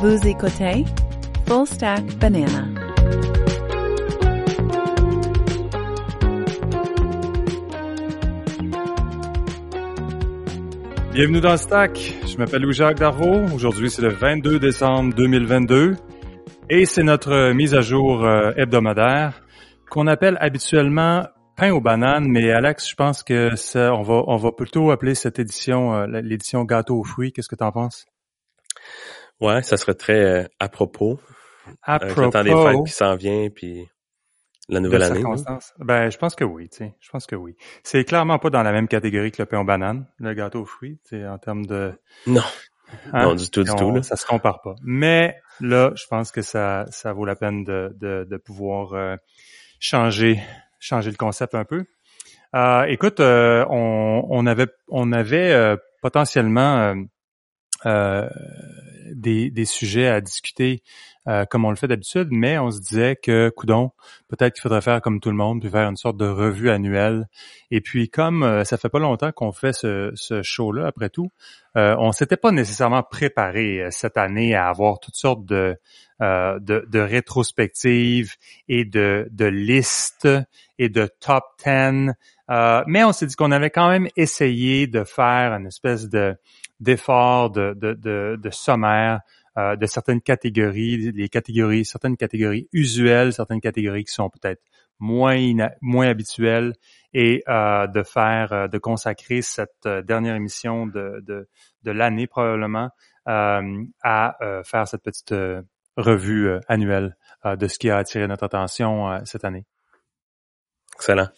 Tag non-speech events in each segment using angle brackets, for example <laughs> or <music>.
Vous écoutez Full Stack Banana. Bienvenue dans Stack. Je m'appelle Louis-Jacques Darvaux. Aujourd'hui, c'est le 22 décembre 2022 et c'est notre mise à jour euh, hebdomadaire qu'on appelle habituellement pain aux bananes, mais Alex, je pense que on va, on va plutôt appeler cette édition euh, l'édition gâteau aux fruits. Qu'est-ce que tu en penses? Ouais, ça serait très euh, à propos. À propos. le temps des fêtes qui s'en vient, puis la nouvelle année. Ben, je pense que oui, tu sais. Je pense que oui. C'est clairement pas dans la même catégorie que le pain aux bananes, le gâteau aux fruits, tu sais, en termes de. Non. Hein? Non, du tout, du tout. Là. Ça se compare pas. Mais là, je pense que ça, ça vaut la peine de, de, de pouvoir euh, changer, changer le concept un peu. Euh, écoute, euh, on, on, avait, on avait euh, potentiellement des, des, sujets à discuter euh, comme on le fait d'habitude, mais on se disait que, coudon, peut-être qu'il faudrait faire comme tout le monde, puis faire une sorte de revue annuelle. Et puis, comme euh, ça fait pas longtemps qu'on fait ce, ce show-là, après tout, euh, on s'était pas nécessairement préparé euh, cette année à avoir toutes sortes de, de, de, rétrospectives et de, de listes et de top 10. mais on s'est dit qu'on avait quand même essayé de faire une espèce de d'effort de, de, de, de sommaire euh, de certaines catégories, les catégories, certaines catégories usuelles, certaines catégories qui sont peut-être moins moins habituelles, et euh, de faire, euh, de consacrer cette dernière émission de, de, de l'année probablement à faire cette petite revue annuelle de ce qui a attiré notre attention cette année. Excellent.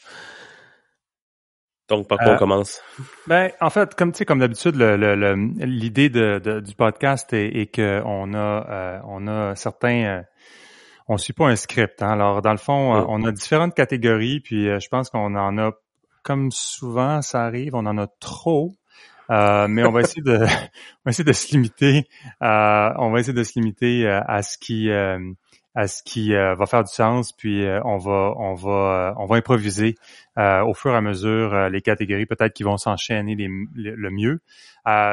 Donc, par quoi on euh, commence? Ben, en fait, comme tu sais, comme d'habitude, l'idée de, du podcast est, est qu'on a, euh, on a certains, euh, on suit pas un script. Hein. Alors, dans le fond, on a différentes catégories, puis je pense qu'on en a, comme souvent ça arrive, on en a trop. mais on va essayer de, <laughs> on va essayer de se limiter, on va essayer de se limiter à ce qui à ce qui euh, va faire du sens, puis euh, on va on va euh, on va improviser au fur et à mesure les catégories peut-être qui vont s'enchaîner le mieux.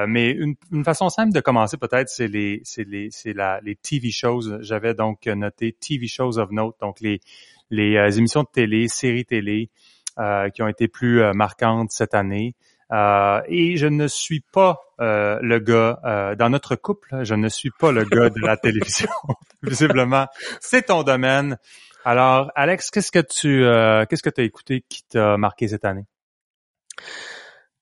mais une, une, façon simple de commencer peut-être c'est les c'est les c'est la les TV shows. J'avais donc noté TV shows of note, donc les les émissions de télé, séries télé qui ont été plus marquantes cette année. Euh, et je ne suis pas euh, le gars euh, dans notre couple, je ne suis pas le gars de la <laughs> télévision. <laughs> Visiblement, c'est ton domaine. Alors, Alex, qu'est-ce que tu qu'est-ce que tu as écouté qui t'a marqué cette année?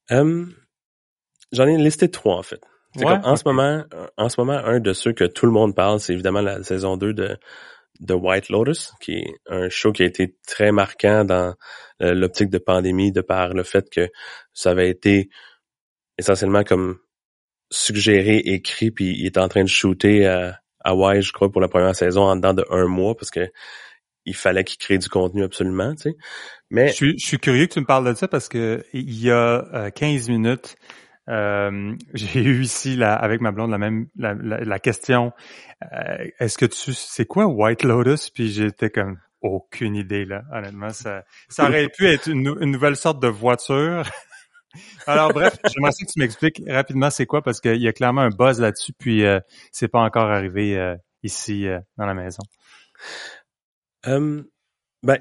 J'en ai listé trois en fait. en ce moment, en ce moment, un de ceux que tout le monde parle, c'est évidemment la saison 2 de de White Lotus, qui est un show qui a été très marquant dans euh, l'optique de pandémie de par le fait que ça avait été essentiellement comme suggéré, écrit, puis il est en train de shooter à Hawaii, je crois, pour la première saison en dedans de un mois parce que il fallait qu'il crée du contenu absolument, tu sais. Mais je suis, je suis curieux que tu me parles de ça parce que il y a 15 euh, minutes, euh, <laughs> j'ai eu ici la, avec ma blonde la même la, la, question euh, est-ce que tu c'est quoi White Lotus? Puis j'étais comme aucune idée là. Honnêtement ça ça <laughs> aurait pu être une, nouvelle sorte de voiture. <laughs> Alors bref j'aimerais que tu m'expliques rapidement c'est quoi parce qu'il y a clairement un buzz là-dessus puis euh, c'est pas encore arrivé ici dans la maison. Ben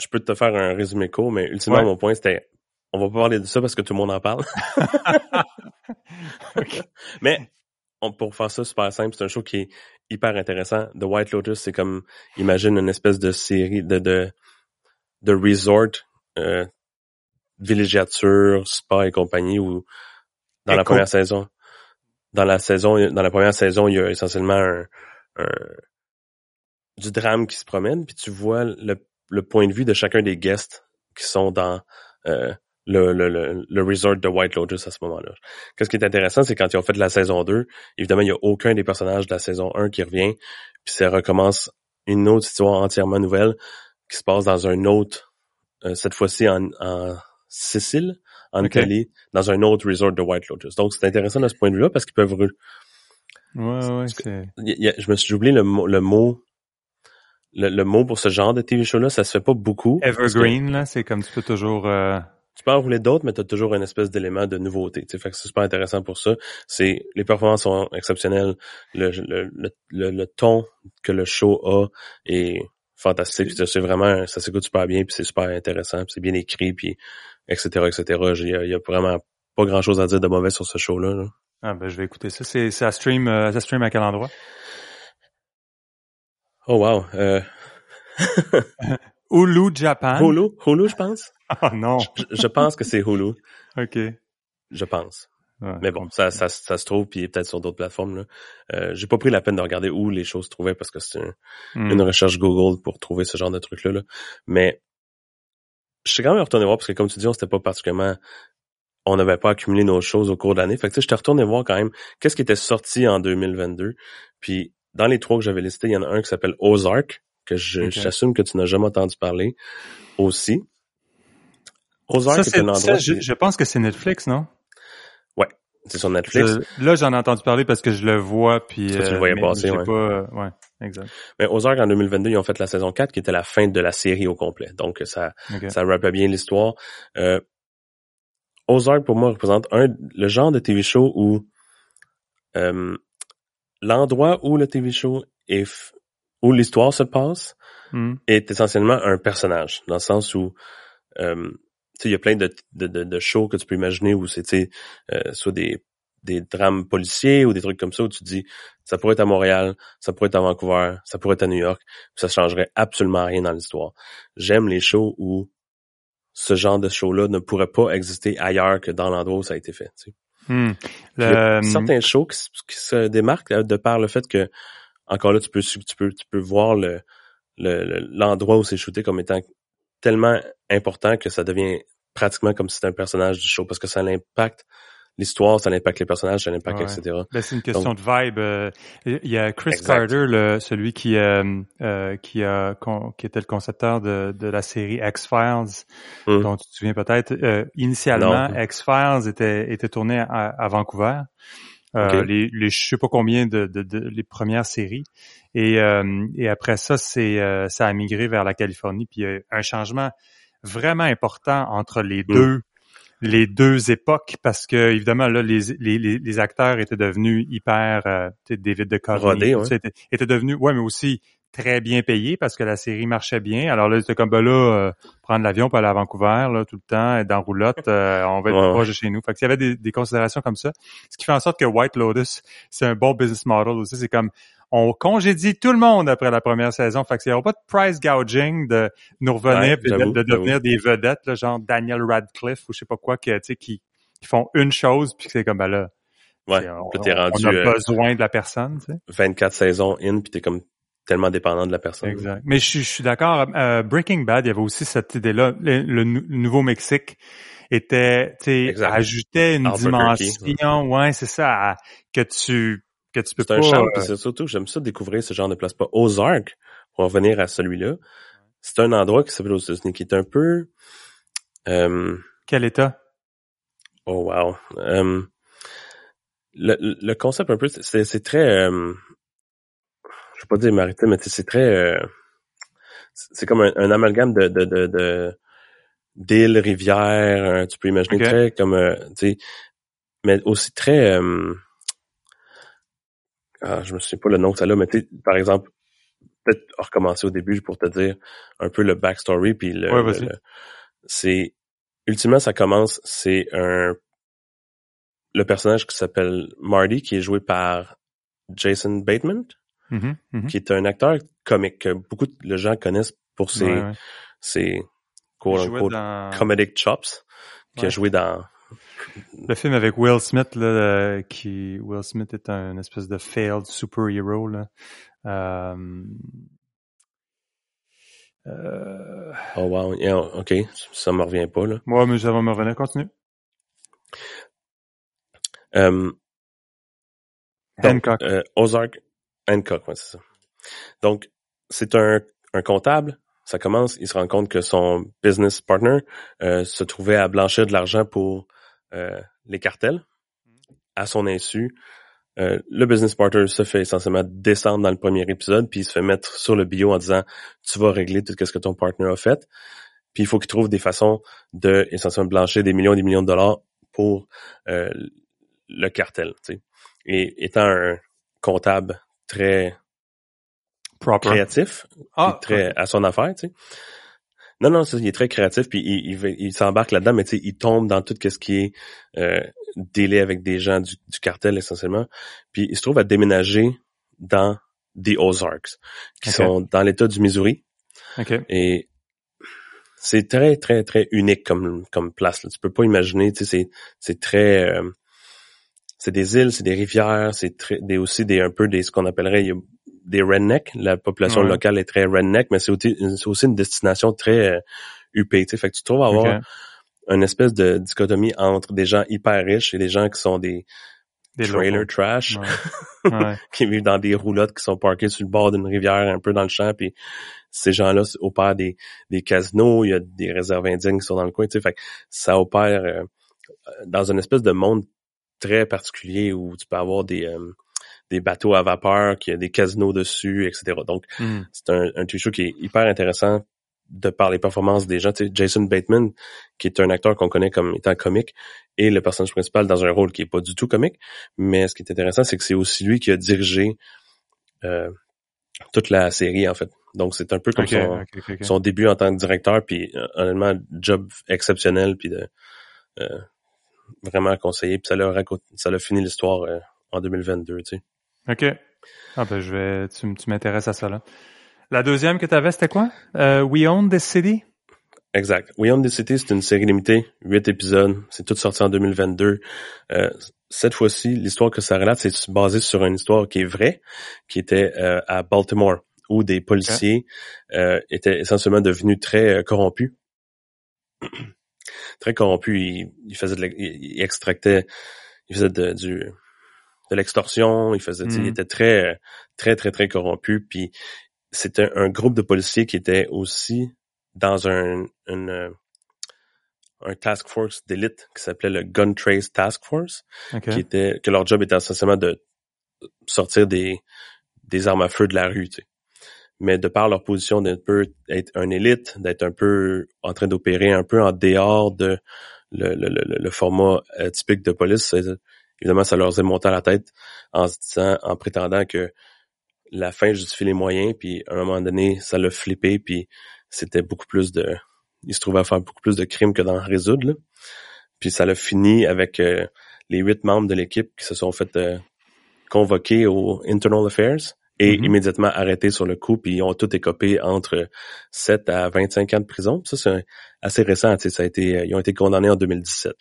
je peux te faire un résumé court mais ultimement mon point c'était on va pas parler de ça parce que tout le monde en parle. <laughs> <laughs> Mais on, pour faire ça super simple, c'est un show qui est hyper intéressant. The White Lotus, c'est comme, imagine une espèce de série de de, de resort, euh, villégiature, spa et compagnie où dans la première saison, dans la saison, dans la première saison, il y a essentiellement un, du drame qui se promène, puis tu vois le, le point de vue de chacun des guests qui sont dans euh, le, le, le, resort de White Lotus à ce moment-là. Qu'est-ce qui est intéressant, c'est quand ils ont fait la saison 2, évidemment, il n'y a aucun des personnages de la saison 1 qui revient, puis ça recommence une autre histoire entièrement nouvelle qui se passe dans un autre, euh, cette fois-ci en, en Sicile, en Italie, dans un autre resort de White Lotus. Donc, c'est intéressant de ce point de vue-là parce qu'ils peuvent... Ouais, ouais, c'est... Je me suis oublié le, le mot le, le, mot pour ce genre de TV show-là, ça se fait pas beaucoup. Evergreen, là, c'est comme tu peux toujours... Euh tu peux en rouler d'autres, mais tu as toujours une espèce d'élément de nouveauté. Fait que c'est super intéressant pour ça. C'est les performances sont exceptionnelles. Le, le, le, le, ton que le show a est fantastique. C'est vraiment, ça s'écoute super bien, puis c'est super intéressant, puis c'est bien écrit, puis etc. etc. Il y, a, il y a vraiment pas grand chose à dire de mauvais sur ce show-là. Ah ben je vais écouter ça. C'est ça stream, euh, ça stream à quel endroit? Oh wow. Euh... <laughs> Hulu Japan. Hulu, Hulu, je pense. Oh <laughs> non. Je, pense que c'est Hulu. <laughs> OK. Je pense. Mais bon, ça, ça, ça, se trouve, puis peut-être sur d'autres plateformes. Là. Euh, j'ai pas pris la peine de regarder où les choses se trouvaient parce que c'est hmm. une recherche Google pour trouver ce genre de trucs-là. Là. Mais je suis quand même retourné voir parce que comme tu dis, on s'était pas particulièrement on n'avait pas accumulé nos choses au cours de l'année. Fait que tu sais, je retourné voir quand même qu'est-ce qui était sorti en 2022. Puis dans les trois que j'avais listés, il y en a un qui s'appelle Ozark, que j'assume que tu n'as jamais entendu parler aussi. Ozark, c'est un endroit... je, pense que c'est Netflix, non? Ouais, c'est sur Netflix. là, j'en ai entendu parler parce que je le vois, puis... Ça, tu le voyais euh, passer, ouais. Pas, euh, ouais, exact. Mais Ozark, en 2022, ils ont fait la saison 4, qui était la fin de la série au complet. Donc, ça, ça rappelle bien l'histoire. Euh, Ozark, pour moi, représente un, le genre de TV show où euh, l'endroit où le TV show est où l'histoire se passe hmm. est essentiellement un personnage, dans le sens où euh, il y a plein de, de, de, shows que tu peux imaginer où c'est euh, soit des, des drames policiers ou des trucs comme ça où tu te dis ça pourrait être à Montréal, ça pourrait être à Vancouver, ça pourrait être à New York, ça changerait absolument rien dans l'histoire. J'aime les shows où ce genre de show-là ne pourrait pas exister ailleurs que dans l'endroit où ça a été fait. Tu sais. Hmm. certains shows qui, se démarquent de par le fait que encore là tu peux tu peux tu peux voir le l'endroit où c'est shooté comme étant tellement important que ça devient pratiquement comme si c'était un personnage du show parce que ça l'impact l'histoire, ça impacte les personnages, ça impacte, etc. Ben, c'est une question de vibe. Euh, il y a Chris Carter, le, celui qui euh, euh, qui a qui était le concepteur de, de la série X-Files, hum. dont tu te souviens peut-être. initialement, X-Files était était tourné à, à Vancouver. Les, les je sais pas combien de, de, de les premières séries et et après ça c'est ça a migré vers la Californie puis il y a un changement vraiment important entre les hum. deux les deux époques parce que évidemment là les, les, les acteurs étaient devenus hyper euh, David de Rodé, ouais. étaient, étaient devenus ouais mais aussi très bien payés parce que la série marchait bien. Alors là c'était comme ben là euh, prendre l'avion pour aller à Vancouver là tout le temps être dans roulotte euh, on va être ouais. proche de chez nous. Fait qu'il y avait des, des considérations comme ça. Ce qui fait en sorte que White Lotus c'est un bon business model aussi c'est comme on congédie tout le monde après la première saison. Fait qu'il n'y aura pas de price gouging de nous revenir et de, devenir des vedettes, là, genre Daniel Radcliffe ou je sais pas quoi, qui, qui, qui font une chose puis c'est comme ben là. Ouais, on, t'es rendu, on a besoin de la personne, tu sais. 24 saisons in, puis t'es comme tellement dépendant de la personne. Exact. Mais je, suis d'accord. Euh, Breaking Bad, il y avait aussi cette idée-là. Le, Nouveau-Mexique était, tu sais, ajoutait une dimension, ouais, c'est ça, que tu c'est un charme, euh, c'est surtout, j'aime ça découvrir ce genre de place. Pas Ozark, pour revenir à celui-là, c'est un endroit qui s'appelle aux États-Unis, qui est un peu... Euh, Quel état? Oh wow. Euh, le, le, concept un peu, c'est très... Euh, pas dire maritime, mais c'est très... Euh, c'est comme un, amalgame de... de, de, de d'îles, rivières, tu peux imaginer très comme, tu sais, mais aussi très ah, je me souviens pas le nom que ça a, mais tu par exemple, peut-être recommencer au début pour te dire un peu le backstory, puis le, c'est ultimement ça commence, c'est un le personnage qui s'appelle Marty, qui est joué par Jason Bateman, mm-hmm, mm-hmm. qui est un acteur comique que beaucoup de gens connaissent pour ses, ses comedic chops, qui a joué dans le film avec Will Smith, là, euh, qui Will Smith est un espèce de failed superhero. Là. Euh, euh... Oh wow, ok, ça me revient pas là. Moi, mais ça va me revenir. Continue. Euh, Hancock. Euh, Ozark Hancock, ouais, c'est ça. Donc, c'est un, un comptable. Ça commence, il se rend compte que son business partner euh, se trouvait à blanchir de l'argent pour euh, les cartels à son insu. Euh, le business partner se fait essentiellement descendre dans le premier épisode, puis il se fait mettre sur le bio en disant tu vas régler tout ce que ton partner a fait. puis il faut qu'il trouve des façons de essentiellement blanchir des millions et des millions de dollars pour le cartel. Et étant un comptable très créatif, ah, très à son affaire, tu sais. Non, non, il est très créatif, puis il, il, s'embarque là-dedans, mais tu sais, il tombe dans tout ce qui est euh, délai avec des gens du, cartel essentiellement. Puis il se trouve à déménager dans des Ozarks, qui sont dans l'État du Missouri. Et c'est très, très, très unique comme, comme place. Là. Tu peux pas imaginer, tu sais, c'est très... Euh, c'est des îles, c'est des rivières, c'est très, des, aussi des un peu des ce qu'on appellerait des rednecks. La population locale est très redneck, mais c'est aussi, aussi, une destination très euh, huppée. Fait que tu trouves avoir une espèce de dichotomie entre des gens hyper riches et des gens qui sont des, des trailer trash, <laughs> qui vivent dans des roulottes qui sont parquées sur le bord d'une rivière, un peu dans le champ, puis ces gens-là opèrent des, des casinos, il y a des réserves indiennes qui sont dans le coin, tu sais, fait que ça opère euh, dans une espèce de monde très particulier où tu peux avoir des euh, des bateaux à vapeur, qui a des casinos dessus, etc. Donc, hmm. c'est un, un show qui est hyper intéressant de par les performances des gens. Tu sais, Jason Bateman, qui est un acteur qu'on connaît comme étant comique, et le personnage principal dans un rôle qui est pas du tout comique. Mais ce qui est intéressant, c'est que c'est aussi lui qui a dirigé euh, toute la série, en fait. Donc, c'est un peu comme son, son, début en tant que directeur, puis euh, honnêtement, job exceptionnel, puis de euh, vraiment conseillé. Puis ça l'a ça l'a fini l'histoire euh, en 2022, tu sais. OK. Ah ben je vais tu, tu m'intéresses à ça là. La deuxième que tu avais, c'était quoi? Euh, We Own This City? Exact. We Own This City, c'est une série limitée, huit épisodes. C'est tout sorti en 2022. Euh, cette fois-ci, l'histoire que ça relate, c'est basé sur une histoire qui est vraie, qui était euh, à Baltimore, où des policiers étaient essentiellement devenus très corrompus. Très corrompus. Ils, ils faisaient de ils faisaient de, du de l'extorsion, il faisait, il mm. était très, très, très, très corrompu. Puis c'était un groupe de policiers qui était aussi dans un, une, un task force d'élite qui s'appelait le Gun Trace Task Force, qui était que leur job était essentiellement de sortir des des armes à feu de la rue, tu sais. Mais de par leur position d'être peu être un élite, d'être un peu en train d'opérer un peu en dehors de le, le, le, format euh, typique de police, évidemment, ça leur est monté à la tête en se disant, en prétendant que la fin justifie les moyens, puis à un moment donné, ça l'a flippé, puis c'était beaucoup plus de... Il se trouvait à faire beaucoup plus de crimes que d'en résoudre. Puis ça l'a fini avec euh, les huit membres de l'équipe qui se sont fait euh, convoquer au Internal Affairs et mm-hmm. immédiatement arrêtés sur le coup, puis ils ont tout écopé entre 7 à 25 ans de prison. Ça, c'est assez récent. Ça a été, ils ont été condamnés en 2017.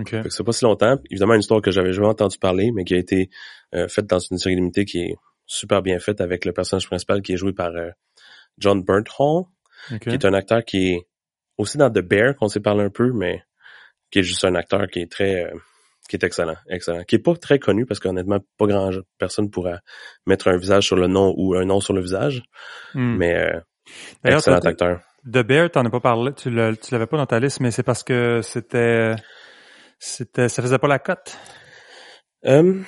Okay. c'est pas si longtemps. Évidemment, une histoire que j'avais jamais entendu parler, mais qui a été euh, faite dans une série limitée qui est super bien faite avec le personnage principal qui est joué par euh, John Bernthal, qui est un acteur qui est aussi dans The Bear, qu'on s'est parlé un peu, mais qui est juste un acteur qui est très euh, qui est excellent, excellent, qui est pas très connu parce qu'honnêtement pas grand personne pourra mettre un visage sur le nom ou un nom sur le visage, hmm. mais euh, excellent acteur. The Bear, t'en as pas parlé, tu l'avais pas dans ta liste, mais c'est parce que c'était c'était, ça faisait pas la cote? Euh,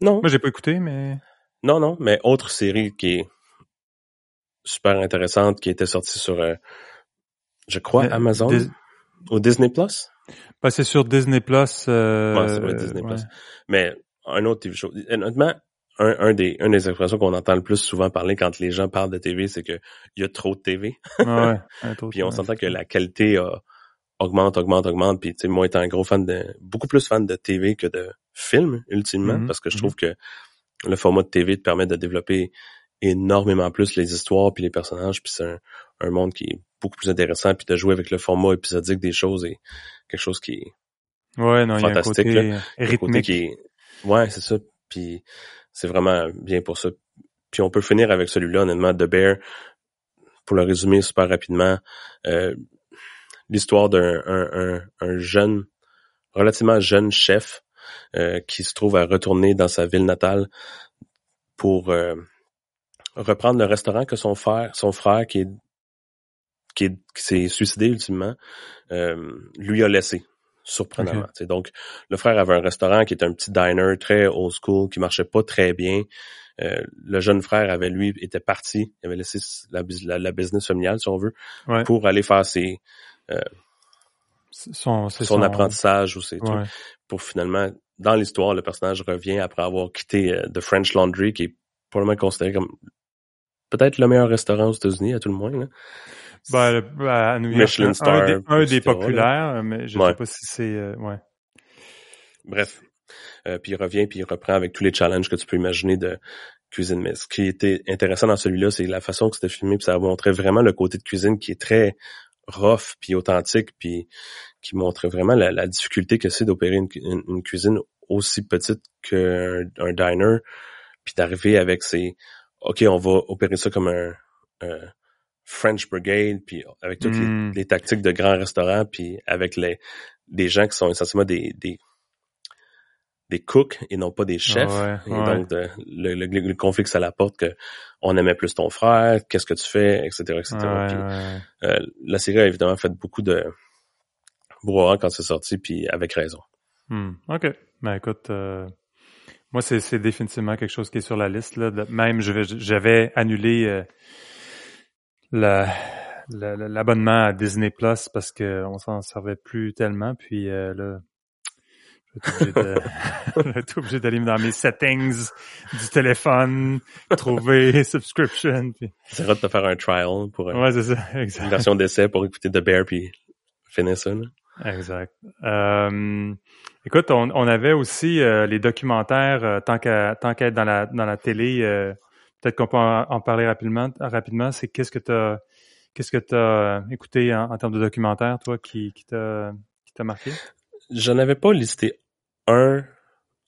non. Moi, j'ai pas écouté, mais. Non, non, mais autre série qui est super intéressante, qui était sortie sur, euh, je crois, Amazon ou Disney Plus? Ben, c'est sur Disney Plus. Euh, ouais, c'est Disney Plus. Mais un autre TV show. Honnêtement, un, un des, un des expressions qu'on entend le plus souvent parler quand les gens parlent de TV, c'est que il y a trop de TV. ouais, <laughs> Puis on s'entend que la qualité augmente, augmente, augmente. Puis, tu sais, moi, étant un gros fan de, beaucoup plus fan de TV que de film, ultimement, mm-hmm. parce que je trouve mm-hmm. que le format de TV te permet de développer énormément plus les histoires puis les personnages. Puis c'est un, monde qui est beaucoup plus intéressant. Puis de jouer avec le format épisodique des choses est quelque chose qui est ouais, non, fantastique. Il y a un côté rythmique. qui est, ouais, c'est ça. Puis c'est vraiment bien pour ça. Puis on peut finir avec celui-là, honnêtement, The Bear. Pour le résumer super rapidement, euh, l'histoire d'un un, jeune, relativement jeune chef euh, qui se trouve à retourner dans sa ville natale pour euh, reprendre le restaurant que son frère, son frère qui est qui, s'est suicidé ultimement, euh, lui a laissé. surprenamment. Donc, le frère avait un restaurant qui était un petit diner très old school, qui marchait pas très bien. Euh, le jeune frère avait, lui, était parti. Il avait laissé la, la, business familiale, si on veut, pour aller faire ses... Euh, son, son, apprentissage ou ses trucs. Pour finalement, dans l'histoire, le personnage revient après avoir quitté euh, The French Laundry, qui est probablement considéré comme peut-être le meilleur restaurant aux États-Unis, à tout le moins. Là. Ben, à New York, Michelin Star, un des, populaires, mais je ne sais pas si c'est... Euh, ouais. Bref. Euh, puis il revient, puis il reprend avec tous les challenges que tu peux imaginer de cuisine. Mais ce qui était intéressant dans celui-là, c'est la façon que c'était filmé, puis ça montrait vraiment le côté de cuisine qui est très rough, puis authentique, puis qui montrait vraiment la, difficulté que c'est d'opérer une, cuisine aussi petite qu'un un diner, puis d'arriver avec ces... OK, on va opérer ça comme un... French Brigade, puis avec toutes hmm. les, tactiques de grands restaurants, puis avec les des gens qui sont essentiellement des, des des cooks et non pas des chefs. et donc le, le, conflit que ça apporte que on aimait plus ton frère, qu'est-ce que tu fais, etc. etc. Euh, la série a évidemment fait beaucoup de brouhaha quand c'est sorti, puis avec raison. Hmm. OK. Ben écoute, euh, moi c'est définitivement quelque chose qui est sur la liste. Là. Même j'avais annulé euh, l'abonnement à Disney Plus parce qu'on s'en servait plus tellement. Puis euh, là, j'étais <laughs> obligé d'aller dans mes settings du téléphone, trouver subscription. Puis... C'est de te faire un trial pour ouais, c'est ça, <laughs> exact. une version d'essai pour écouter The Bear puis finir ça. Exact. Euh, écoute, on, on, avait aussi euh, les documentaires euh, tant qu'à tant qu'à être dans la dans la télé. Euh, peut-être qu'on peut en, parler rapidement. Rapidement, c'est qu'est-ce que tu as, qu'est-ce que tu as écouté en, termes de documentaire, toi, qui, qui t'a, qui t'a marqué? Je n'avais pas listé un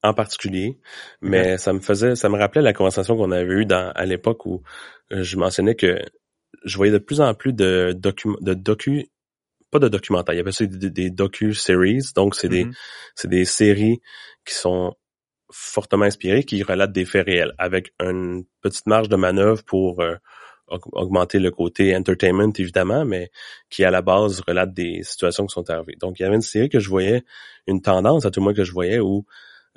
en particulier, mais ça me faisait, ça me rappelait la conversation qu'on avait eue dans, à l'époque où euh, je mentionnais que je voyais de plus en plus de docu, de docu, pas de documentaires, il y avait aussi des, des docu-series, donc c'est des, mm-hmm. c'est des séries qui sont fortement inspiré qui relate des faits réels avec une petite marge de manœuvre pour euh, augmenter le côté entertainment évidemment, mais qui à la base relate des situations qui sont arrivées. Donc il y avait une série que je voyais, une tendance à tout le moins que je voyais où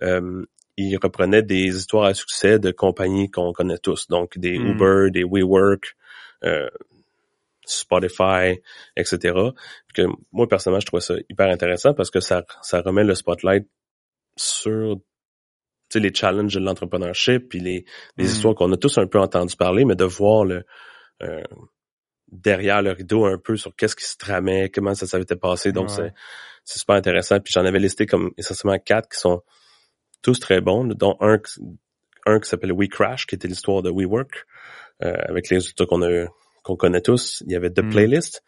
euh, il reprenait des histoires à succès de compagnies qu'on connaît tous, donc des hmm. Uber, des WeWork, euh, Spotify, etc. que moi personnellement je trouvais ça hyper intéressant parce que ça ça remet le spotlight sur les challenges de l'entrepreneurship, puis les, les hmm. histoires qu'on a tous un peu entendu parler, mais de voir le euh, derrière le rideau un peu sur qu'est-ce qui se tramait, comment ça s'avait passé. Donc c'est c'est super intéressant. Puis j'en avais listé comme essentiellement quatre qui sont tous très bons, dont un un qui s'appelle We Crash, qui était l'histoire de WeWork, euh, avec les résultats qu'on a qu'on connaît tous. Il y avait The hmm. Playlist,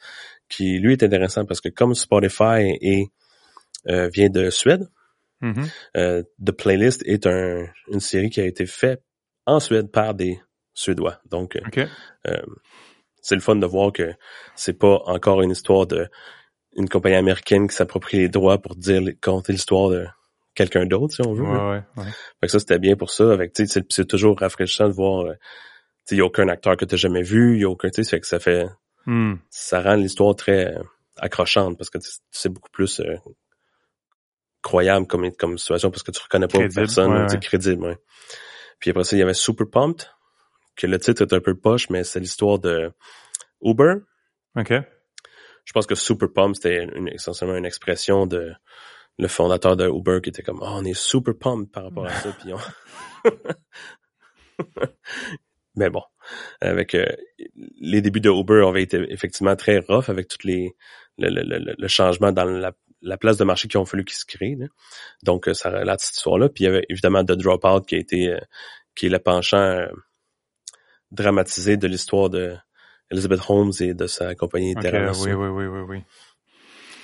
qui lui est intéressant parce que comme Spotify et euh, vient de Suède, Mm-hmm. Euh, The Playlist est un, une série qui a été faite en Suède par des Suédois. Donc, euh, euh, c'est le fun de voir que c'est pas encore une histoire de une compagnie américaine qui s'approprie les droits pour dire conter l'histoire de quelqu'un d'autre, si on veut. Ouais, ouais, Fait que ça, c'était bien pour ça. Avec, c'est toujours rafraîchissant de voir, il y a aucun acteur que tu jamais vu, il y a aucun, tu sais, que ça fait, hmm. ça rend l'histoire très accrochante parce que c'est beaucoup plus croyable comme, comme situation parce que tu reconnais pas personne, c'est crédible, ouais. Puis après ça, il y avait Super Pumped, que le titre est un peu poche, mais c'est l'histoire de Uber. OK. Je pense que Super Pumped, c'était essentiellement une expression de le fondateur de Uber qui était comme oh, on est super pumped par rapport à ça <laughs> puis mais bon avec euh, les débuts de Uber avaient été effectivement très rough avec toutes les le, le, le changement dans la la place de marché qui ont fallu qu'ils se créent. Donc, euh, ça relate cette histoire-là. Puis il y avait évidemment The Dropout qui a été euh, qui est le penchant euh, dramatisé de l'histoire de Elizabeth Holmes et de sa compagnie okay, Oui, oui, oui, oui, oui.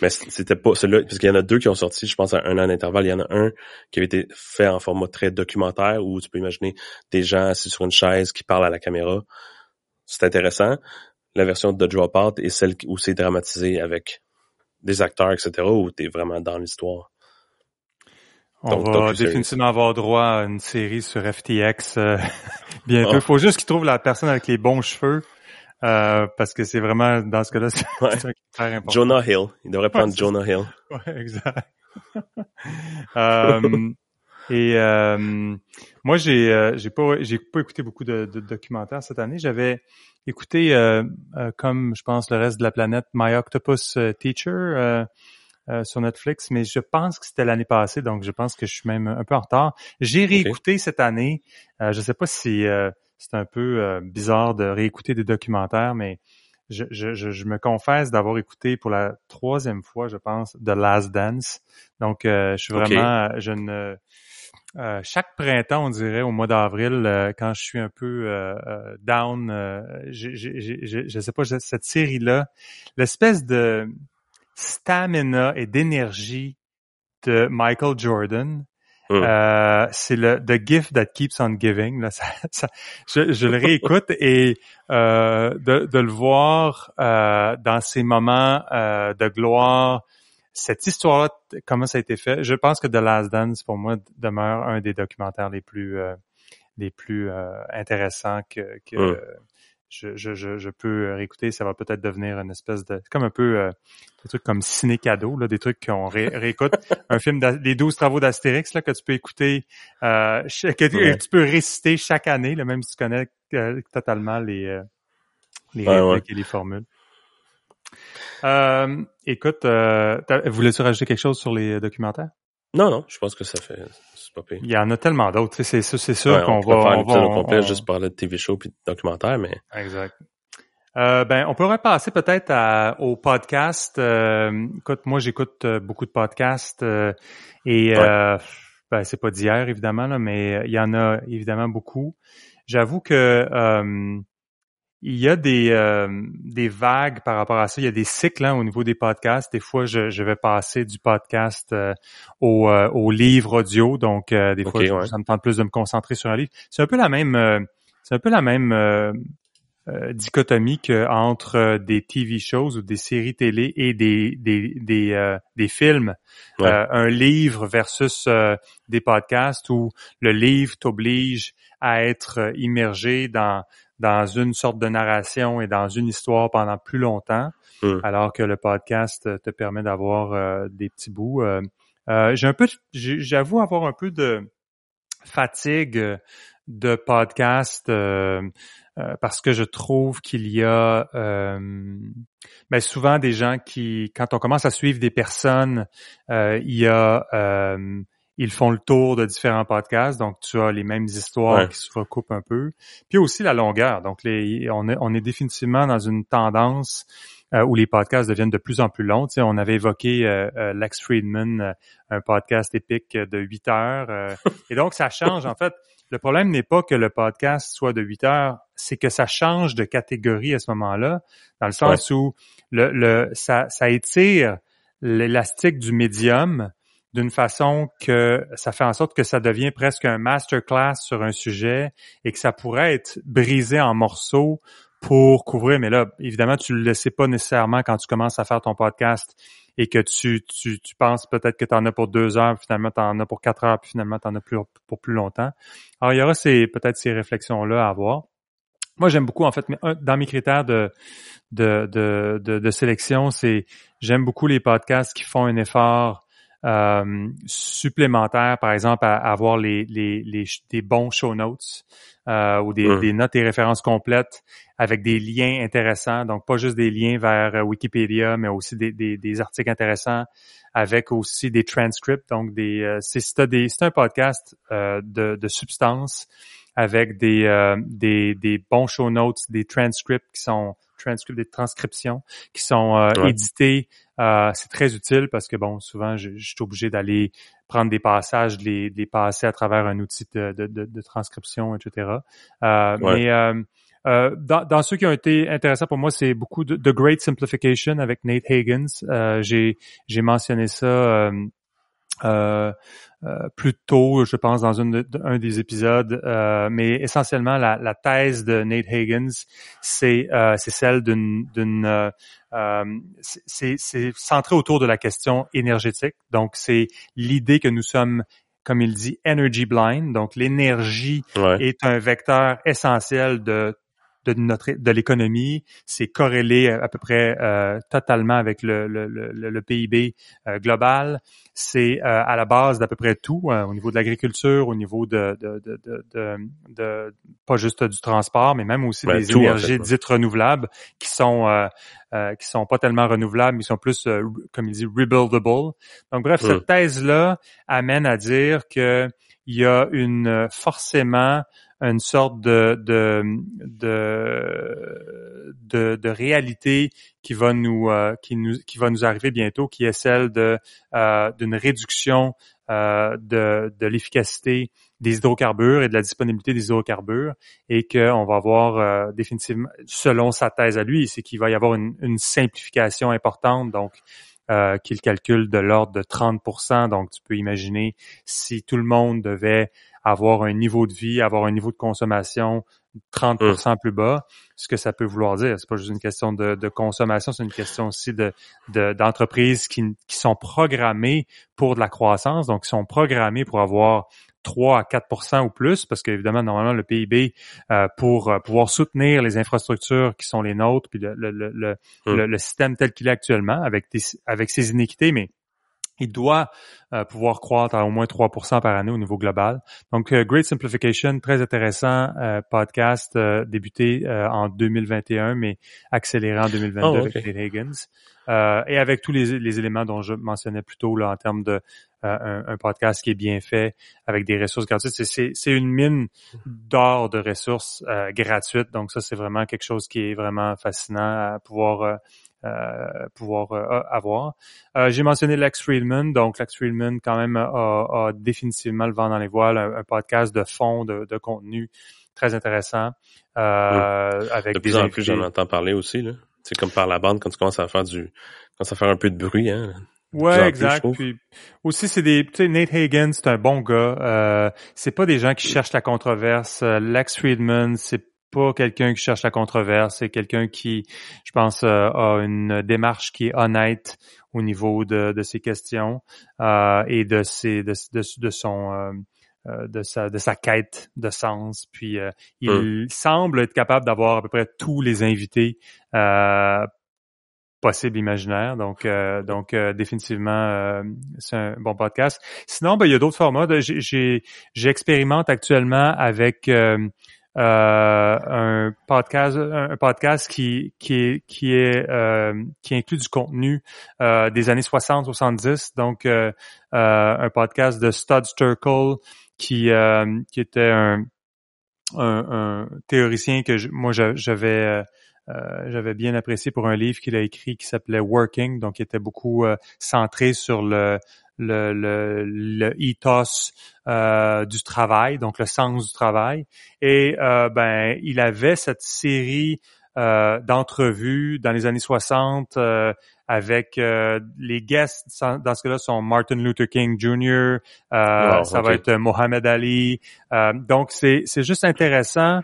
Mais c'était pas celui-là, parce qu'il y en a deux qui ont sorti, je pense, à un an d'intervalle. Il y en a un qui avait été fait en format très documentaire où tu peux imaginer des gens assis sur une chaise qui parlent à la caméra. C'est intéressant. La version de Dropout est celle où c'est dramatisé avec des acteurs, etc., où tu es vraiment dans l'histoire. On va définitivement avoir droit à une série sur FTX euh, <laughs> bientôt. Il faut juste qu'ils trouvent la personne avec les bons cheveux Euh, parce que c'est vraiment, dans ce cas-là, c'est très <laughs> important. Jonah Hill. Il devrait prendre Jonah Hill. <laughs> Ouais, exact. euh, et euh, moi, j'ai euh, j'ai pas j'ai pas écouté beaucoup de, de documentaires cette année. J'avais écouté, euh, comme je pense le reste de la planète, My Octopus Teacher sur Netflix, mais je pense que c'était l'année passée, donc je pense que je suis même un peu en retard. J'ai réécouté cette année. je sais pas si c'est un peu bizarre de réécouter des documentaires, mais je, je, je, me confesse d'avoir écouté pour la troisième fois, je pense, The Last Dance. Donc, je suis vraiment, je ne, euh, chaque printemps, on dirait au mois d'avril, euh, quand je suis un peu euh, down, je ne sais pas, cette série-là, l'espèce de stamina et d'énergie de Michael Jordan, hum. c'est le The Gift That Keeps on Giving. Là, <laughs> je, le réécoute et de, de, le voir dans ces moments de gloire, cette histoire-là, comment ça a été fait, je pense que The Last Dance, pour moi, demeure un des documentaires les plus euh, les plus euh, intéressants que, que mm. Je, je, je, peux réécouter. Ça va peut-être devenir une espèce de... comme un peu euh, des trucs comme ciné-cadeau, là, des trucs qu'on <laughs> réécoute. un film des 12 travaux d'Astérix là, que tu peux écouter, que tu peux réciter chaque année, là, même si tu connais totalement les, les et les formules. Euh, écoute, euh, voulais-tu rajouter quelque chose sur les documentaires? Non, non, je pense que ça fait. C'est pas pire. Il y en a tellement d'autres. C'est sûr, c'est sûr qu'on va. Faire on va au complet, juste parler de TV show puis de documentaires, mais. Exact. Euh, ben, on pourrait passer peut-être au podcast. Euh, écoute, moi, j'écoute euh, beaucoup de podcasts euh, et euh, ben, c'est pas d'hier évidemment là, mais il y en a évidemment beaucoup. J'avoue que il y a des, euh, des vagues par rapport à ça. Il y a des cycles hein, au niveau des podcasts. Des fois, je, je vais passer du podcast euh, au, euh, au, livre audio. Donc, des fois, ça me tente plus de me concentrer sur un livre. C'est un peu la même, c'est un peu la même dichotomie que entre des TV shows ou des séries télé et des des des, des films. un livre versus des podcasts où le livre t'oblige à être immergé dans dans une sorte de narration et dans une histoire pendant plus longtemps, hmm. alors que le podcast te permet d'avoir euh, des petits bouts. Euh, euh, j'ai un peu, j'avoue avoir un peu de fatigue de podcast parce que je trouve qu'il y a ben souvent des gens qui, quand on commence à suivre des personnes, il y a ils font le tour de différents podcasts, donc tu as les mêmes histoires qui se recoupent un peu. Puis aussi la longueur, donc les, on, est, on est définitivement dans une tendance euh, où les podcasts deviennent de plus en plus longs. Tu sais, on avait évoqué euh, euh, Lex Friedman, un podcast épique de 8 heures. et donc, ça change. En fait, le problème n'est pas que le podcast soit de 8 heures, c'est que ça change de catégorie à ce moment-là, dans le sens où le, le, ça, ça étire l'élastique du médium d'une façon que ça fait en sorte que ça devient presque un masterclass sur un sujet et que ça pourrait être brisé en morceaux pour couvrir. Mais là, évidemment, tu le sais pas nécessairement quand tu commences à faire ton podcast et que tu, tu, tu penses peut-être que tu en as pour deux heures, puis finalement tu en as pour quatre heures, puis finalement tu en as pour plus longtemps. Alors, il y aura ces, peut-être ces réflexions-là à avoir. Moi, j'aime beaucoup, en fait, dans mes critères de, de, de, de sélection, c'est j'aime beaucoup les podcasts qui font un effort euh, supplémentaires, par exemple, à, avoir les, les, les, des bons show notes euh, ou des, des, notes et références complètes avec des liens intéressants. Donc, pas juste des liens vers euh, Wikipédia, mais aussi des, des, des articles intéressants avec aussi des transcripts. Donc, des, euh, c'est, c'est un podcast euh, de, de substance avec des, euh, des, des bons show notes, des transcripts qui sont transcripts, des transcriptions qui sont euh, édités. Euh, c'est très utile parce que bon, souvent, je, je suis obligé d'aller prendre des passages, de les, les, passer à travers un outil de, de, de, transcription, etc. Euh, Mais euh, dans, dans, ceux qui ont été intéressants pour moi, c'est beaucoup de The Great Simplification avec Nate Higgins. j'ai, j'ai mentionné ça euh, euh, plus tôt, je pense, dans une, un des épisodes, euh, mais essentiellement la, la, thèse de Nate Higgins, c'est euh, c'est celle d'une d'une c'est centré autour de la question énergétique. Donc c'est l'idée que nous sommes comme il dit, energy blind. Donc, l'énergie est un vecteur essentiel de de notre de l'économie. C'est corrélé à, peu près euh, totalement avec le, le, le, le PIB euh, global. C'est euh, à la base d'à peu près tout au niveau de l'agriculture, au niveau de de, de, de, de, pas juste du transport, mais même aussi des énergies dites renouvelables qui sont qui sont pas tellement renouvelables, mais qui sont plus, comme il dit, rebuildable. Donc bref, cette thèse-là amène à dire que il y a une forcément une sorte de de, de, de, réalité qui va nous euh, qui nous qui va nous arriver bientôt, qui est celle de euh, d'une réduction euh, de, de l'efficacité des hydrocarbures et de la disponibilité des hydrocarbures et qu'on va avoir définitivement, selon sa thèse à lui, c'est qu'il va y avoir une, une simplification importante. Donc, euh, qu'il calcule de l'ordre de 30% Donc, tu peux imaginer si tout le monde devait avoir un niveau de vie, avoir un niveau de consommation 30% hum. plus bas, ce que ça peut vouloir dire. C'est pas juste une question de, consommation, c'est une question aussi de d'entreprises qui, qui sont programmées pour de la croissance, donc qui sont programmées pour avoir 3 à 4% ou plus, parce qu'évidemment, normalement, le PIB, euh, pour euh, pouvoir soutenir les infrastructures qui sont les nôtres, puis le, le, le, hum. le système tel qu'il est actuellement, avec, avec ses iniquités, mais il doit euh, pouvoir croître à au moins 3% par année au niveau global. Donc, euh, Great Simplification, très intéressant euh, podcast débuté en 2021, mais accéléré en 2022 avec Nate Higgins. et avec tous les, les, éléments dont je mentionnais plus tôt là, en termes de un, un, podcast qui est bien fait avec des ressources gratuites. C'est une mine d'or de ressources gratuites. Donc ça, c'est vraiment quelque chose qui est vraiment fascinant à pouvoir euh, pouvoir euh, avoir. Euh, j'ai mentionné Lex Friedman, donc Lex Friedman quand même a, définitivement le vent dans les voiles, un, podcast de fond, de, de contenu très intéressant. avec de plus en plus, j'en entends parler aussi. Là. C'est comme par la bande quand tu commences à faire du, quand ça fait un peu de bruit. Hein. Ouais, exact. Puis aussi, c'est des, tu sais, Nate Hagen, c'est un bon gars. Euh, c'est pas des gens qui cherchent la controverse. Lex Friedman, c'est pas quelqu'un qui cherche la controverse, c'est quelqu'un qui, je pense, euh, a une démarche qui est honnête au niveau de, de ses questions euh, et de ses de, de, son euh, euh, de sa de sa quête de sens. Puis il hum. semble être capable d'avoir à peu près tous les invités possibles imaginaires. Donc donc définitivement c'est un bon podcast. Sinon, ben, il y a d'autres formats. J'ai j'expérimente actuellement avec euh, un podcast, un podcast qui qui qui est euh, qui inclut du contenu euh, des années 60-70, donc un podcast de Stud Sturkle qui qui était un, un, théoricien que moi j'avais j'avais bien apprécié pour un livre qu'il a écrit qui s'appelait Working, donc qui était beaucoup centré sur le le, le, le ethos euh, du travail, donc le sens du travail. Et euh, ben, il avait cette série euh, d'entrevues dans les années 60 euh, avec euh, les guests dans ce cas-là sont Martin Luther King Jr., ça va être Mohamed Ali. donc c'est c'est juste intéressant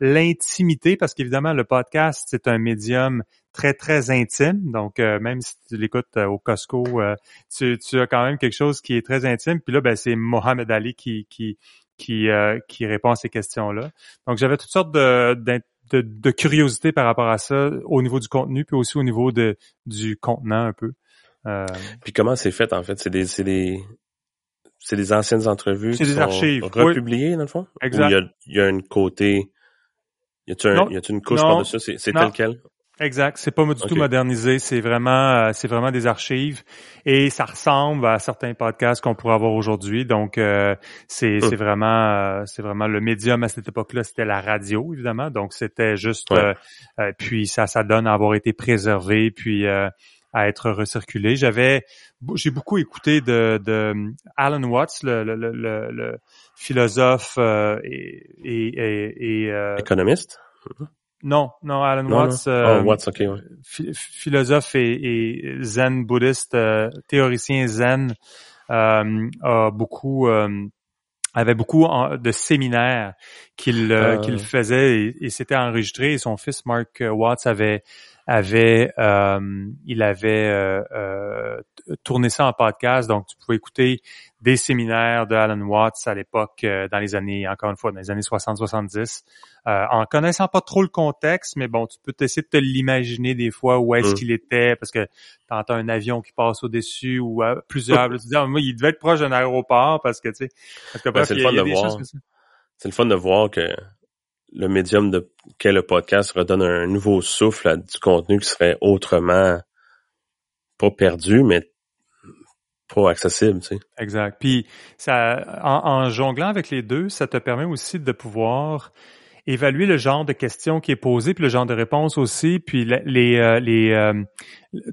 l'intimité parce qu'évidemment le podcast c'est un médium très, très intime. Donc, euh, même si tu l'écoutes euh, au Costco, euh, tu, tu, as quand même quelque chose qui est très intime. Puis là, ben, c'est Mohamed Ali qui, qui, qui, qui répond à ces questions-là. Donc, j'avais toutes sortes de, de, de, curiosité par rapport à ça au niveau du contenu, puis aussi au niveau de, du contenant un peu. Puis comment c'est fait, en fait? C'est des, c'est des, c'est des anciennes entrevues C'est des archives. republiées, dans le fond? Exact. il y a, il y a une côté... Y a-tu un, y a une couche par-dessus? C'est tel quel? Exact. C'est pas du tout modernisé. C'est vraiment, euh, c'est vraiment des archives et ça ressemble à certains podcasts qu'on pourrait avoir aujourd'hui. Donc, euh, c'est, c'est vraiment, euh, c'est vraiment le médium à cette époque-là. C'était la radio, évidemment. Donc, c'était juste, puis ça, ça donne à avoir été préservé, puis à être recirculé. J'avais, j'ai beaucoup écouté de, de Alan Watts, le, le, le, le philosophe et, et, et économiste. Non, non, Alan Watts, euh, oh, philosophe et, zen bouddhiste, euh, théoricien zen, euh, a beaucoup avait beaucoup de séminaires qu'il ah. qu'il faisait et, et s'était enregistré. Et son fils Mark Watts avait avait il avait tourné ça en podcast, donc tu pouvais écouter des séminaires de Alan Watts à l'époque, euh, dans les années, encore une fois, dans les années 60-70, euh, en connaissant pas trop le contexte, mais bon, tu peux essayer de te l'imaginer des fois où est-ce mm. qu'il était, parce que t'entends un avion qui passe au-dessus ou euh, plusieurs. tu dis, ah, moi, il devait être proche d'un aéroport parce que, tu sais, c'est le fun de voir. C'est le fun de voir que le médium de qu'est le podcast redonne un nouveau souffle à du contenu qui serait autrement pas perdu, mais pas accessible, tu sais. Exact. Puis ça, en, jonglant avec les deux, ça te permet aussi de pouvoir évaluer le genre de questions qui est posé, puis le genre de réponse aussi, puis les, les, euh, euh,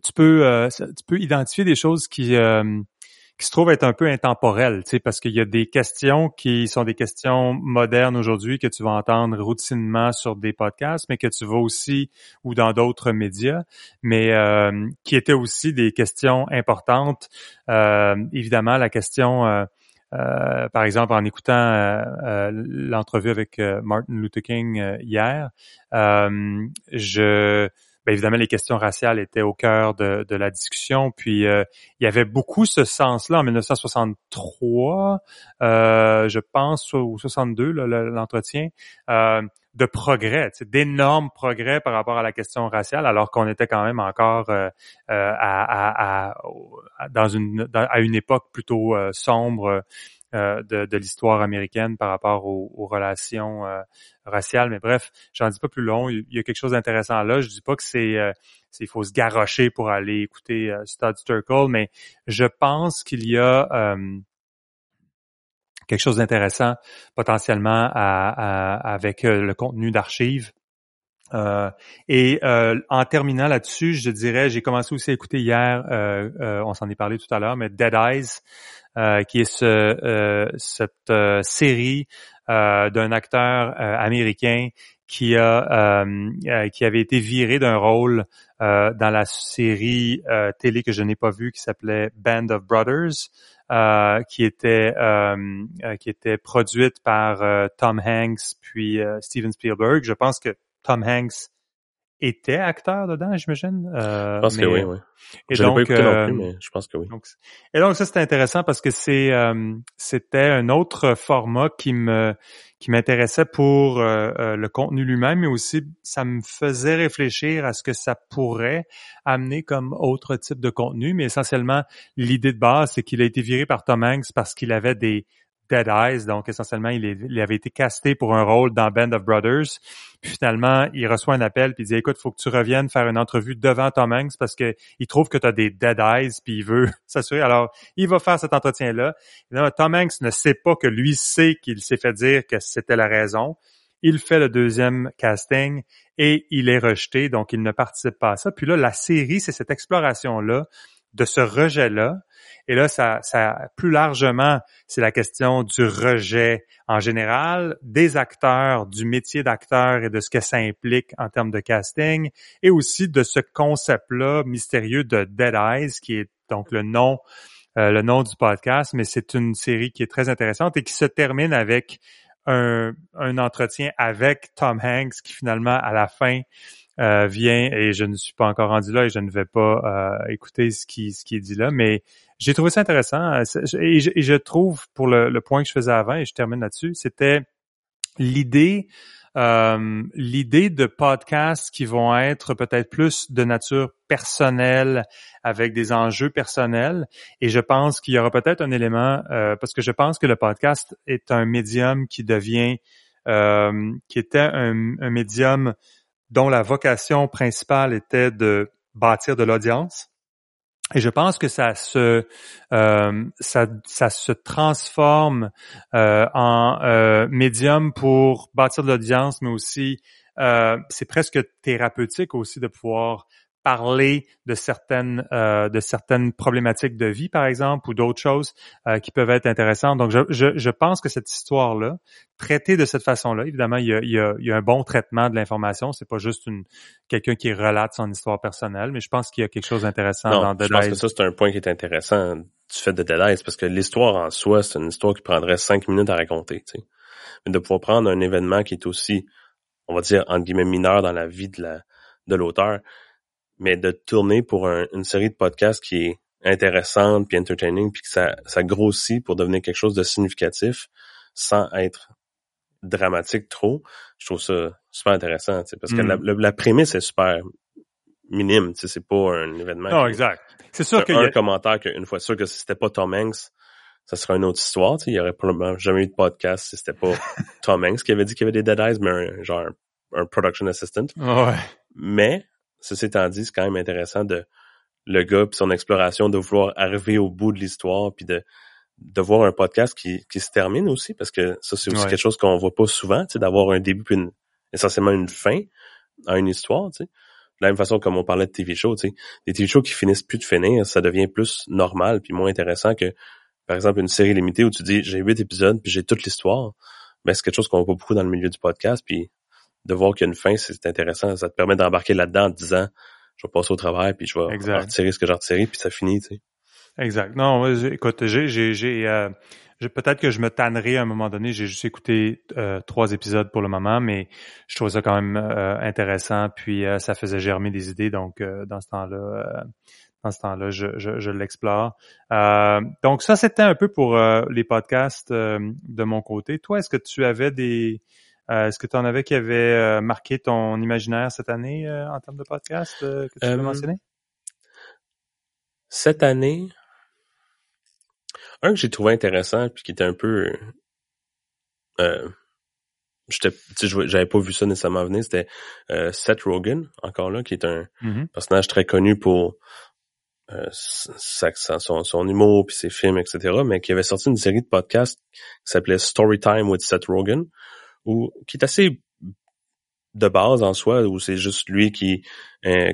tu peux euh, tu peux identifier des choses qui qui se trouve être un peu intemporel, tu sais, parce qu'il y a des questions qui sont des questions modernes aujourd'hui que tu vas entendre routinement sur des podcasts, mais que tu vas aussi ou dans d'autres médias, mais euh, qui étaient aussi des questions importantes. Euh, évidemment, la question euh, euh, par exemple, en écoutant euh, l'entrevue avec Martin Luther King hier, je Bien, évidemment, les questions raciales étaient au cœur de, de la discussion. Puis, euh, il y avait beaucoup ce sens-là en 1963, euh, je pense, ou 62, l'entretien, euh, de progrès, d'énormes progrès par rapport à la question raciale, alors qu'on était quand même encore euh, à, à, à, dans une, à une époque plutôt sombre euh, de, de l'histoire américaine par rapport aux, relations euh, raciales. Mais bref, j'en dis pas plus long. Il y a quelque chose d'intéressant là. Je dis pas que c'est euh, il faut se garrocher pour aller écouter euh, Stud Circle, mais je pense qu'il y a quelque chose d'intéressant potentiellement avec le contenu d'archives. Euh, et en terminant là-dessus, je dirais, j'ai commencé aussi à écouter hier, on s'en est parlé tout à l'heure, mais Dead Eyes, euh, qui est ce, euh, cette euh, série d'un acteur américain qui a qui avait été viré d'un rôle dans la série télé que je n'ai pas vue qui s'appelait Band of Brothers. qui était qui était produite par Tom Hanks puis Steven Spielberg. Je pense que Tom Hanks était acteur dedans, j'imagine. Euh, je pense que oui, oui. Et je donc, pas écouté non euh, plus, mais je pense que oui. Donc, et donc ça c'était intéressant parce que c'est euh, c'était un autre format qui me qui m'intéressait pour euh, le contenu lui-même, mais aussi ça me faisait réfléchir à ce que ça pourrait amener comme autre type de contenu. Mais essentiellement, l'idée de base, c'est qu'il a été viré par Tom Hanks parce qu'il avait des Dead Eyes, donc essentiellement, il, avait été casté pour un rôle dans Band of Brothers. Puis finalement, il reçoit un appel puis il dit écoute, faut que tu reviennes faire une entrevue devant Tom Hanks parce que il trouve que tu as des Dead Eyes puis il veut <laughs> s'assurer. Alors, il va faire cet entretien-là. Tom Hanks ne sait pas que lui sait qu'il s'est fait dire que c'était la raison. Il fait le deuxième casting et il est rejeté, donc il ne participe pas à ça. Puis là, la série, c'est cette exploration-là de ce rejet-là. Et là, ça, ça plus largement, c'est la question du rejet en général, des acteurs, du métier d'acteur et de ce que ça implique en termes de casting, et aussi de ce concept-là mystérieux de Dead Eyes, qui est donc le nom, euh, le nom du podcast, mais c'est une série qui est très intéressante et qui se termine avec un, un entretien avec Tom Hanks qui finalement, à la fin, euh, vient et je ne suis pas encore rendu là et je ne vais pas euh, écouter ce qui ce qui est dit là, mais j'ai trouvé ça intéressant euh, et je, trouve pour le, point que je faisais avant et je termine là-dessus, c'était l'idée euh, l'idée de podcasts qui vont être peut-être plus de nature personnelle avec des enjeux personnels. Et je pense qu'il y aura peut-être un élément parce que je pense que le podcast est un médium qui devient qui était un, un médium dont la vocation principale était de bâtir de l'audience. Et je pense que ça se euh, ça, ça, se transforme euh, en euh, médium pour bâtir de l'audience, mais aussi c'est presque thérapeutique aussi de pouvoir parler de certaines euh, de certaines problématiques de vie, par exemple, ou d'autres choses euh, qui peuvent être intéressantes. Donc, je, je, je pense que cette histoire-là, traitée de cette façon-là, évidemment, il y, a, il, y a, il y a, un bon traitement de l'information. C'est pas juste une quelqu'un qui relate son histoire personnelle, mais je pense qu'il y a quelque chose d'intéressant dans Dead Je pense que ça, c'est un point qui est intéressant du fait de Eyes, parce que l'histoire en soi, c'est une histoire qui prendrait cinq minutes à raconter. Tu sais. Mais de pouvoir prendre un événement qui est aussi, on va dire, entre guillemets, mineur dans la vie de la de l'auteur, mais de tourner pour une série de podcasts qui est intéressante puis entertaining puis que ça, ça grossit pour devenir quelque chose de significatif sans être dramatique trop, je trouve ça super intéressant, parce que la, mm. la, prémisse est super minime, c'est pas un événement. Non, exact. C'est sûr qu'il y a un commentaire qu'une fois sûr que si c'était pas Tom Hanks, ça serait une autre histoire, il y aurait probablement jamais eu de podcast si c'était pas <laughs> Tom Hanks qui avait dit qu'il y avait des Dead Eyes, mais un, genre un, production assistant. Ouais. Mais, ceci étant dit, c'est quand même intéressant de le gars puis son exploration de vouloir arriver au bout de l'histoire puis de de voir un podcast qui, qui se termine aussi parce que ça c'est aussi quelque chose qu'on voit pas souvent, tu sais d'avoir un début puis une, essentiellement une fin à une histoire, tu sais. De la même façon comme on parlait de TV shows, tu sais, des TV shows qui finissent plus de finir, ça devient plus normal puis moins intéressant que par exemple une série limitée où tu dis j'ai huit épisodes puis j'ai toute l'histoire. Mais c'est quelque chose qu'on voit pas beaucoup dans le milieu du podcast puis de voir qu'il y a une fin, c'est intéressant, ça te permet d'embarquer là-dedans en disant je vais passer au travail puis je vais retirer ce que j'ai retiré puis ça finit, tu sais. Exact. Non, écoute, j'ai, j'ai, j'ai, euh, peut-être que je me tannerai à un moment donné. J'ai juste écouté euh, trois épisodes pour le moment, mais je trouve ça quand même euh, intéressant. Puis ça faisait germer des idées. Donc dans ce temps-là, dans ce temps-là, je, je, je l'explore. donc ça, c'était un peu pour les podcasts de mon côté. Toi, est-ce que tu avais des est-ce que tu en avais qui avaient marqué ton imaginaire cette année en termes de podcasts que tu veux mentionner? Cette année, un que j'ai trouvé intéressant puis qui était un peu euh, j'avais pas vu ça nécessairement venir c'était euh, Seth Rogen encore là qui est un mm-hmm. personnage très connu pour euh, son, son humour puis ses films etc mais qui avait sorti une série de podcasts qui s'appelait Storytime with Seth Rogen ou qui est assez de base en soi où c'est juste lui qui euh,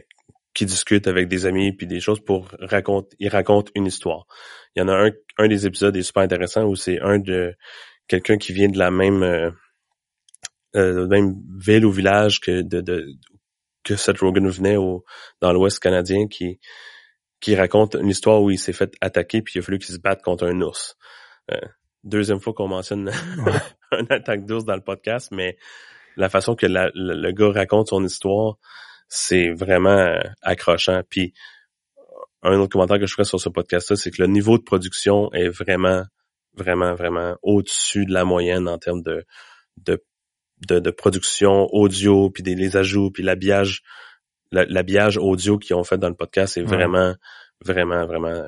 qui discute avec des amis puis des choses pour raconter il raconte une histoire il y en a un, un des épisodes est super intéressant où c'est un de quelqu'un qui vient de la même euh, euh même ville ou village que de, de que Seth Rogen venait au, dans l'Ouest canadien qui qui raconte une histoire où il s'est fait attaquer puis il a fallu qu'il se batte contre un ours. Euh, deuxième fois qu'on mentionne <laughs> <laughs> une attaque d'ours dans le podcast, mais la façon que le, le gars raconte son histoire, c'est vraiment accrochant. Puis un autre commentaire que je ferais sur ce podcast-là, c'est que le niveau de production est vraiment, vraiment, vraiment au-dessus de la moyenne en termes de, de, de, production audio, puis des les ajouts, puis l'habillage, l'habillage audio qu'ils ont fait dans le podcast est vraiment, vraiment, vraiment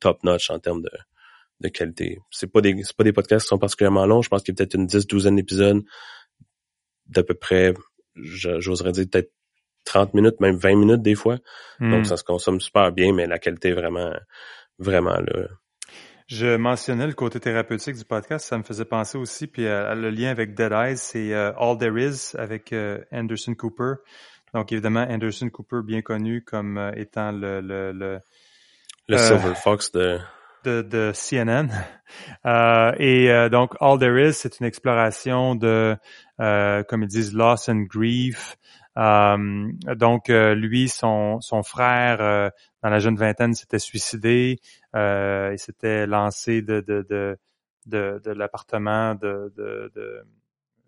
top-notch en termes de, de qualité. C'est pas des, c'est pas des podcasts qui sont particulièrement longs. Je pense qu'il y a peut-être une dix, douzaine d'épisodes d'à peu près, j'oserais dire peut-être 30 minutes, même 20 minutes des fois. Donc, hmm. ça se consomme super bien, mais la qualité est vraiment, vraiment là. Je mentionnais le côté thérapeutique du podcast, ça me faisait penser aussi, puis euh, le lien avec Dead Eyes, c'est euh, All There Is avec euh, Anderson Cooper. Donc évidemment, Anderson Cooper, bien connu comme étant le... Le, le, le Silver Fox de... De, de CNN. et donc, All There Is, c'est une exploration de, comme ils disent, loss and grief, euh, donc, euh, lui, son, son frère, euh, dans la jeune vingtaine, s'était suicidé. il s'était lancé de, de, de, de, de l'appartement de, de, de,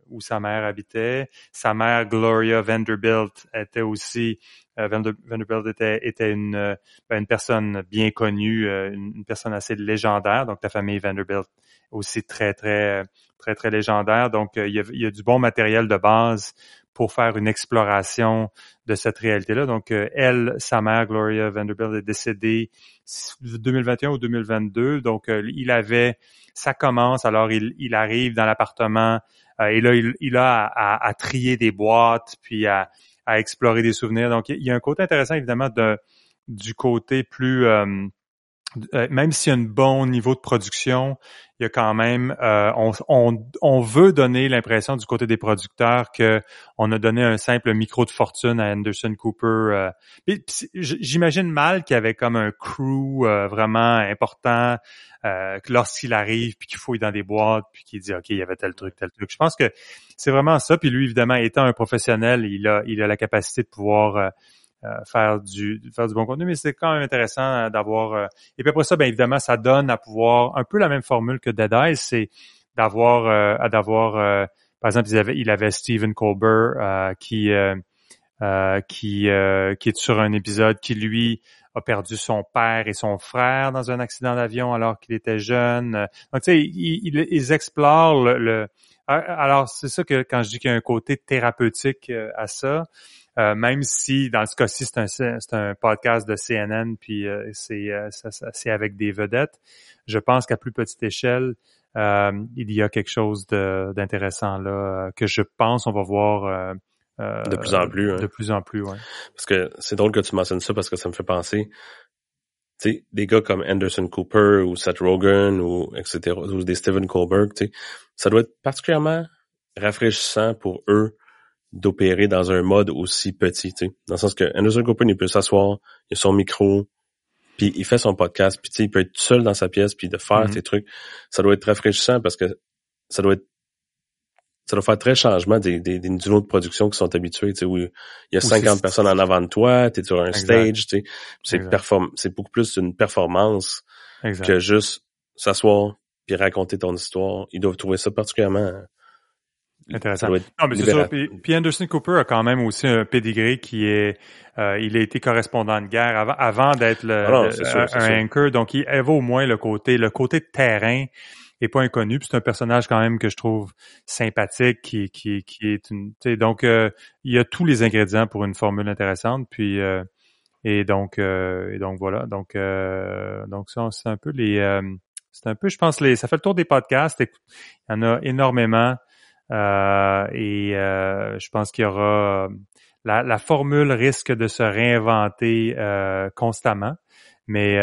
où sa mère habitait. Sa mère, Gloria Vanderbilt, était aussi Vanderbilt était, était une, ben, une personne bien connue, une, personne assez légendaire. Donc, la famille Vanderbilt aussi très, très, très, très légendaire. Donc, il y, a, il y a du bon matériel de base pour faire une exploration de cette réalité-là. Donc, euh, elle, sa mère, Gloria Vanderbilt, est décédée 2021 ou 2022. Donc, euh, il avait, ça commence, alors il, il arrive dans l'appartement euh, et là, il, a à, trier des boîtes, puis à, explorer des souvenirs. Donc, il y a un côté intéressant, évidemment, de, du côté plus... même s'il y a un bon niveau de production, il y a quand même, euh, on, on, on, veut donner l'impression du côté des producteurs que on a donné un simple micro de fortune à Anderson Cooper. Euh, J'imagine mal qu'il y avait comme un crew euh, vraiment important euh, lorsqu'il arrive puis qu'il fouille dans des boîtes puis qu'il dit ok il y avait tel truc tel truc. Je pense que c'est vraiment ça. Puis lui évidemment étant un professionnel, il a il a la capacité de pouvoir euh, euh, faire du faire du bon contenu, mais c'est quand même intéressant euh, d'avoir. Euh, et puis après ça, bien évidemment, ça donne à pouvoir un peu la même formule que Dead Eyes, c'est d'avoir d'avoir par exemple, il avait, il avait Stephen Colbert qui qui qui est sur un épisode qui lui a perdu son père et son frère dans un accident d'avion alors qu'il était jeune. Donc, tu sais, ils, explorent le, Alors, c'est ça que quand je dis qu'il y a un côté thérapeutique à ça, euh, même si dans ce cas-ci c'est un c'est un podcast de CNN puis euh, c'est euh, c'est avec des vedettes, je pense qu'à plus petite échelle il y a quelque chose d'intéressant là que je pense on va voir de plus en plus. Hein. De plus en plus, ouais. Parce que c'est drôle que tu mentionnes ça parce que ça me fait penser, sais, des gars comme Anderson Cooper ou Seth Rogen ou etc. ou des Stephen Colbert, tu sais, ça doit être particulièrement rafraîchissant pour eux d'opérer dans un mode aussi petit, tu sais. Dans le sens que Anderson Cooper, il peut s'asseoir, il a son micro, puis il fait son podcast, puis tu sais, il peut être seul dans sa pièce, puis de faire mm-hmm. ses trucs. Ça doit être rafraîchissant parce que ça doit être ça doit faire très changement des, des, des de production qui sont habitués, tu sais, où il y a 50 personnes en avant de toi, tu es sur un stage, tu sais. C'est c'est beaucoup plus une performance que juste s'asseoir puis raconter ton histoire. Ils doivent trouver ça particulièrement Intéressant. Non, mais c'est sûr. Puis, Anderson Cooper a quand même aussi un pedigree qui est, euh, il a été correspondant de guerre avant, avant d'être le, ah un, anchor. Donc, il avait au moins le côté, le côté de terrain est pas inconnu. Puis c'est un personnage quand même que je trouve sympathique, qui, qui, qui est une. Donc, euh, il y a tous les ingrédients pour une formule intéressante. Puis euh, et donc, et donc voilà. Donc, donc ça, c'est un peu les. c'est un peu, je pense, les. Ça fait le tour des podcasts. Il y en a énormément. Euh, et euh, je pense qu'il y aura la, formule risque de se réinventer euh, constamment, mais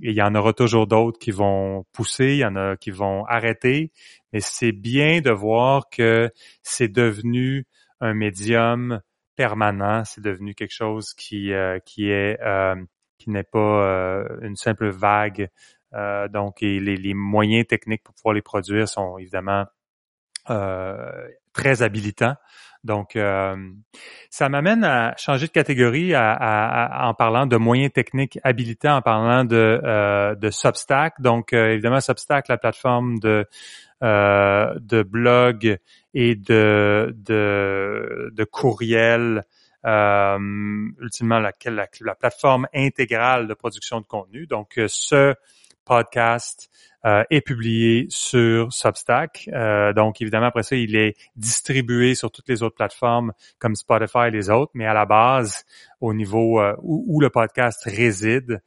il y en aura toujours d'autres qui vont pousser, il y en a qui vont arrêter. Mais c'est bien de voir que c'est devenu un médium permanent, c'est devenu quelque chose qui qui est qui n'est pas une simple vague. donc, et les, les, moyens techniques pour pouvoir les produire sont évidemment euh, très habilitant. Donc, euh, ça m'amène à changer de catégorie en parlant de moyens techniques habilitants, en parlant de, euh, de Substack. Donc, évidemment, Substack, la plateforme de, de blog et de, de, de courriel, ultimement la, la, la, plateforme intégrale de production de contenu. Donc, ce podcast euh, est publié sur Substack. Euh, donc, évidemment, après ça, il est distribué sur toutes les autres plateformes comme Spotify et les autres, mais à la base, au niveau euh, où, le podcast réside,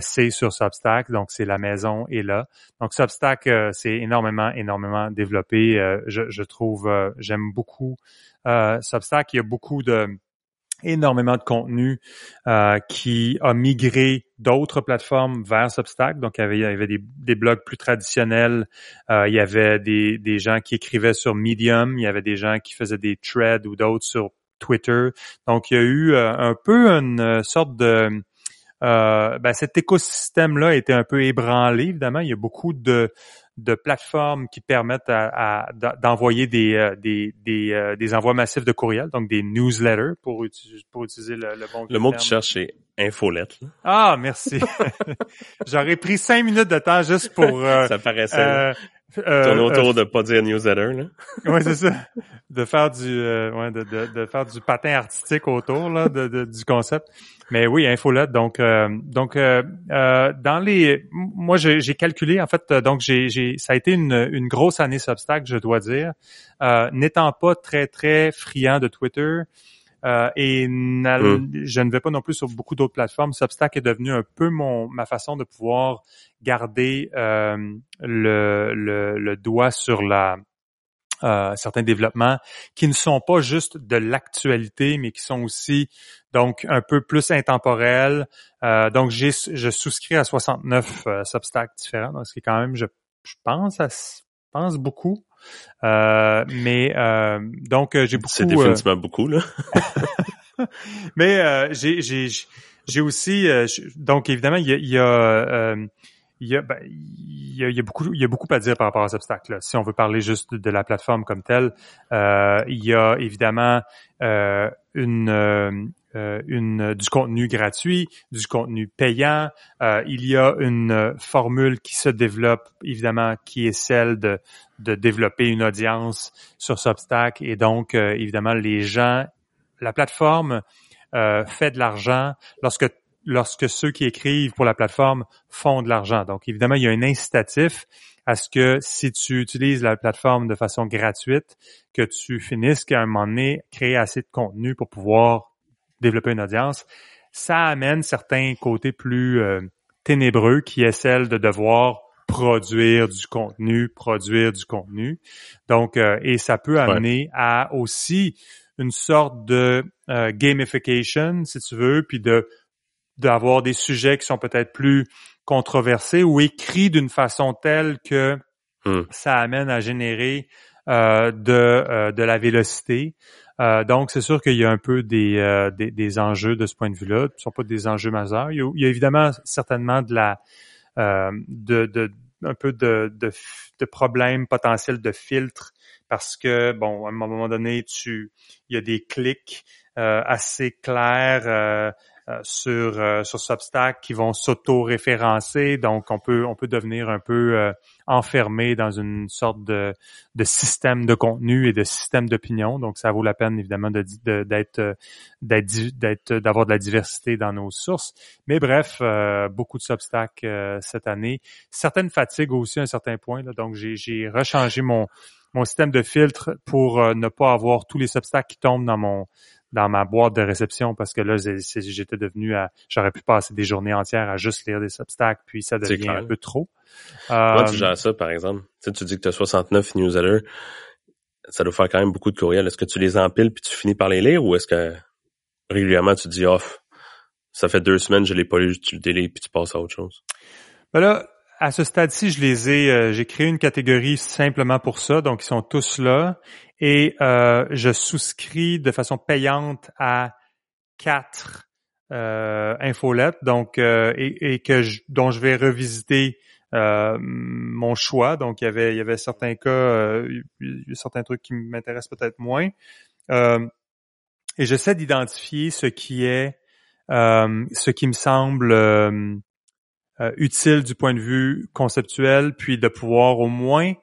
c'est sur Substack, donc c'est la maison est là. Donc Substack, c'est énormément, énormément développé. je, je, trouve, j'aime beaucoup Substack. Il y a beaucoup de énormément de contenu euh, qui a migré d'autres plateformes vers Substack. Donc, il y avait, des, blogs plus traditionnels. Euh, il y avait des, des gens qui écrivaient sur Medium. Il y avait des gens qui faisaient des threads ou d'autres sur Twitter. Donc, il y a eu euh, un peu une sorte de... ben, cet écosystème-là était un peu ébranlé, évidemment. Il y a beaucoup de de plateformes qui permettent à, d'envoyer des, euh, des, des, euh, des, envois massifs de courriel, donc des newsletters pour, pour utiliser le, le bon Le mot que tu cherches, c'est infolette. Ah, merci. <laughs> J'aurais pris cinq minutes de temps juste pour... Euh, ça paraissait... Euh, Tourner autour de pas dire newsletter, là. <laughs> oui, c'est ça. De faire du, ouais, de, de, de, faire du patin artistique autour là, de, de, du concept. Mais oui, infolette. Donc, euh, donc euh, euh, dans les, moi j'ai calculé en fait. Donc j'ai, j'ai, ça a été une, une grosse année Substack, je dois dire. N'étant pas très très friand de Twitter. Et mm. je ne vais pas non plus sur beaucoup d'autres plateformes. Substack est devenu un peu mon ma façon de pouvoir garder le, le, le doigt sur la euh, certains développements qui ne sont pas juste de l'actualité, mais qui sont aussi donc un peu plus intemporels. Euh, donc j'ai je souscris à 69 euh, Substacks différents, donc ce qui est quand même, je, je pense, à, pense beaucoup. Euh, mais euh, donc j'ai beaucoup. C'est définitivement beaucoup là. <laughs> <laughs> mais j'ai j'ai j'ai aussi donc évidemment il y a, il y a il y, a, ben, il, y a, il y a, beaucoup, il y a beaucoup à dire par rapport à cet obstacle. Si on veut parler juste de la plateforme comme telle, euh, il y a évidemment euh, une, euh, une du contenu gratuit, du contenu payant. Euh, il y a une formule qui se développe évidemment, qui est celle de, de développer une audience sur Substack et donc euh, évidemment les gens la plateforme euh, fait de l'argent lorsque lorsque ceux qui écrivent pour la plateforme font de l'argent. Donc, évidemment, il y a un incitatif à ce que si tu utilises la plateforme de façon gratuite, que tu finisses qu'à un moment donné, créer assez de contenu pour pouvoir développer une audience. Ça amène certains côtés plus euh, ténébreux qui est celle de devoir produire du contenu, produire du contenu. Donc, euh, et ça peut amener à aussi une sorte de euh, gamification, si tu veux, puis de d'avoir des sujets qui sont peut-être plus controversés ou écrits d'une façon telle que hmm. ça amène à générer euh, de, euh, de la vélocité. Donc, c'est sûr qu'il y a un peu des, des, des, enjeux de ce point de vue-là. Ce ne sont pas des enjeux majeurs. Il y a, évidemment certainement de la de, de, un peu de, de, de problèmes potentiels de filtre parce que, bon, à un moment donné, tu il y a des clics euh, assez clairs euh, euh, sur sur Substack qui vont s'auto-référencer, donc on peut on peut devenir un peu enfermé dans une sorte de, de système de contenu et de système d'opinion. Donc ça vaut la peine évidemment d'être d'être d'être d'avoir de la diversité dans nos sources. Mais bref, beaucoup de Substack cette année, certaines fatigues aussi à un certain point. Là, donc j'ai rechangé mon mon système de filtre pour euh, ne pas avoir tous les obstacles qui tombent dans mon dans ma boîte de réception parce que là j'étais devenu à j'aurais pu passer des journées entières à juste lire des obstacles puis ça devient un peu trop. Moi, tu euh, gères ça par exemple. Tu, sais, tu dis que tu as 69 newsletters, ça doit faire quand même beaucoup de courriels. Est-ce que tu les empiles puis tu finis par les lire ou est-ce que régulièrement tu dis off ça fait deux semaines je l'ai pas lu, tu le délis puis tu passes à autre chose? Ben là, à ce stade-ci, je les ai, euh, j'ai créé une catégorie simplement pour ça, donc ils sont tous là, et euh, je souscris de façon payante à quatre euh, infolettes, donc et, que dont je vais revisiter mon choix. Donc il y avait, il y avait certains cas, certains trucs qui m'intéressent peut-être moins, et j'essaie d'identifier ce qui est, ce qui me semble euh, utile du point de vue conceptuel, puis de pouvoir au moins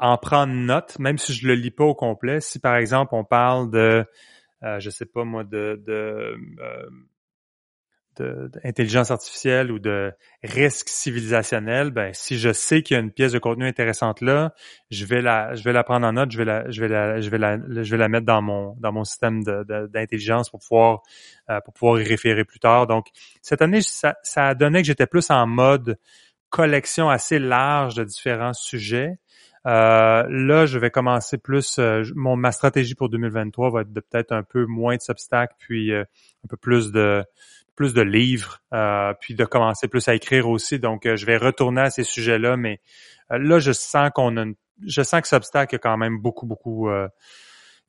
en prendre note, même si je le lis pas au complet. Si par exemple on parle de, euh, je sais pas moi, de, de euh, d'intelligence artificielle ou de risque civilisationnel, ben si je sais qu'il y a une pièce de contenu intéressante là, je vais la je vais la prendre en note, je vais la je vais la je vais la je vais la mettre dans mon dans mon système d'intelligence pour pouvoir euh, pour pouvoir y référer plus tard. Donc cette année ça a donné que j'étais plus en mode collection assez large de différents sujets. Euh, là, je vais commencer plus. Euh, mon ma stratégie pour 2023 va être de peut-être un peu moins de substack, puis un peu plus de plus de livres, euh, puis de commencer plus à écrire aussi. Donc, euh, je vais retourner à ces sujets-là, mais euh, là, je sens qu'on a une, je sens que Substack a quand même beaucoup, beaucoup,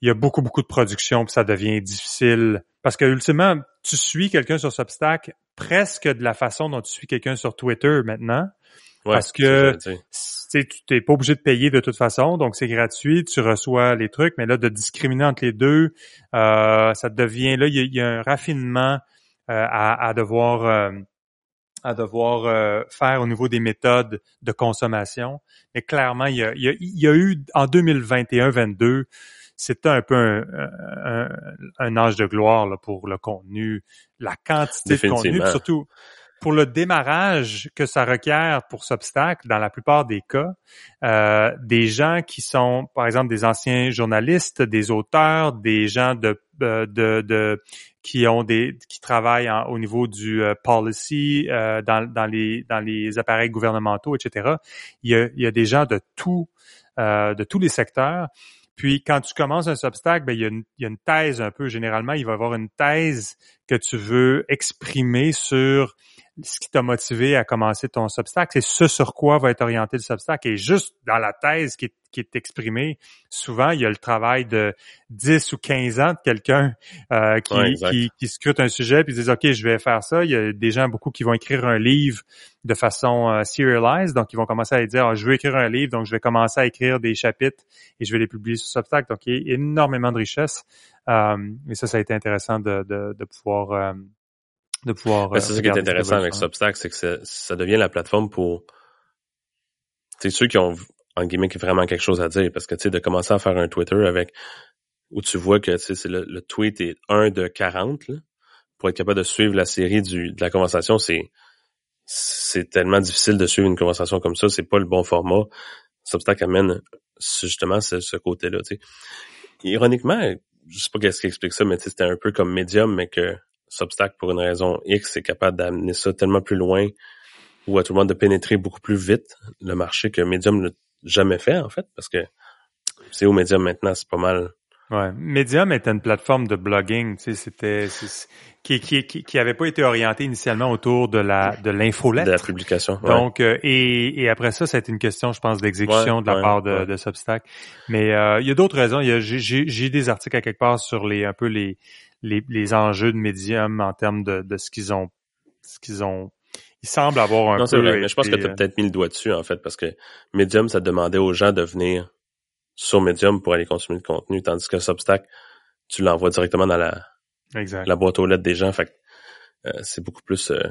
il y a beaucoup, beaucoup de production, puis ça devient difficile. Parce que ultimement, tu suis quelqu'un sur Substack presque de la façon dont tu suis quelqu'un sur Twitter maintenant. Parce que tu n'es pas obligé de payer de toute façon, donc c'est gratuit, tu reçois les trucs, mais là, de discriminer entre les deux, ça devient, là, il y, a un raffinement euh, à, devoir euh, à devoir euh, faire au niveau des méthodes de consommation. Mais clairement, il y a, il y a, eu en 2021-22, c'était un peu un, un, âge de gloire là, pour le contenu, la quantité de contenu, surtout pour le démarrage que ça requiert pour Substack, dans la plupart des cas, euh, des gens qui sont, par exemple, des anciens journalistes, des auteurs, des gens de, de, de qui ont des qui travaillent au niveau du euh, policy euh, dans, dans les dans les appareils gouvernementaux, etc. Il y a, il y a des gens de tout euh, de tous les secteurs. Puis quand tu commences un Substack, ben, il, y a une, il y a une thèse un peu. Généralement, il va y avoir une thèse que tu veux exprimer sur ce qui t'a motivé à commencer ton Substack, c'est ce sur quoi va être orienté le Substack. Et juste dans la thèse qui est, qui est exprimée, souvent, il y a le travail de 10 ou 15 ans de quelqu'un euh, qui, qui, scrute un sujet puis dit OK, je vais faire ça. Il y a des gens beaucoup qui vont écrire un livre de façon euh, serialized, donc ils vont commencer à dire ah, je veux écrire un livre, donc je vais commencer à écrire des chapitres et je vais les publier sur Substack. Donc il y a énormément de richesse. Euh, et ça, ça a été intéressant de, de, de pouvoir euh, de pouvoir. Ben, c'est ça qui est intéressant avec Substack, c'est que ça devient la plateforme pour c'est ceux qui ont en guillemets vraiment quelque chose à dire parce que tu sais de commencer à faire un Twitter avec où tu vois que c'est le, le, tweet est 1 de 40, là, pour être capable de suivre la série du, de la conversation, c'est c'est tellement difficile de suivre une conversation comme ça, c'est pas le bon format. Substack amène justement ce, ce côté-là. Tu sais. Ironiquement, je sais pas qu'est-ce qui explique ça, mais c'était un peu comme Medium, mais que Substack, pour une raison X, est capable d'amener ça tellement plus loin ou à tout le monde de pénétrer beaucoup plus vite le marché que Medium l'a jamais fait, en fait, parce que c'est au Medium maintenant, c'est pas mal Ouais, Medium était une plateforme de blogging, tu sais, c'était qui qui qui qui avait pas été orienté initialement autour de la de l'infolettre. De la publication. Donc euh, et, et après ça, c'est une question, je pense, d'exécution de la part de, de Substack. Mais euh, il y a d'autres raisons. Il y a j'ai j'ai des articles à quelque part sur les un peu les les, les enjeux de Medium en termes de, de ce qu'ils ont ce qu'ils ont il semble avoir un non, peu. Vrai, mais je pense que tu as euh, peut-être mis le doigt dessus en fait parce que Medium ça demandait aux gens de venir sur Medium pour aller consommer le contenu, tandis que Substack, tu l'envoies directement dans la, la boîte aux lettres des gens. Fait euh, c'est beaucoup plus. Euh,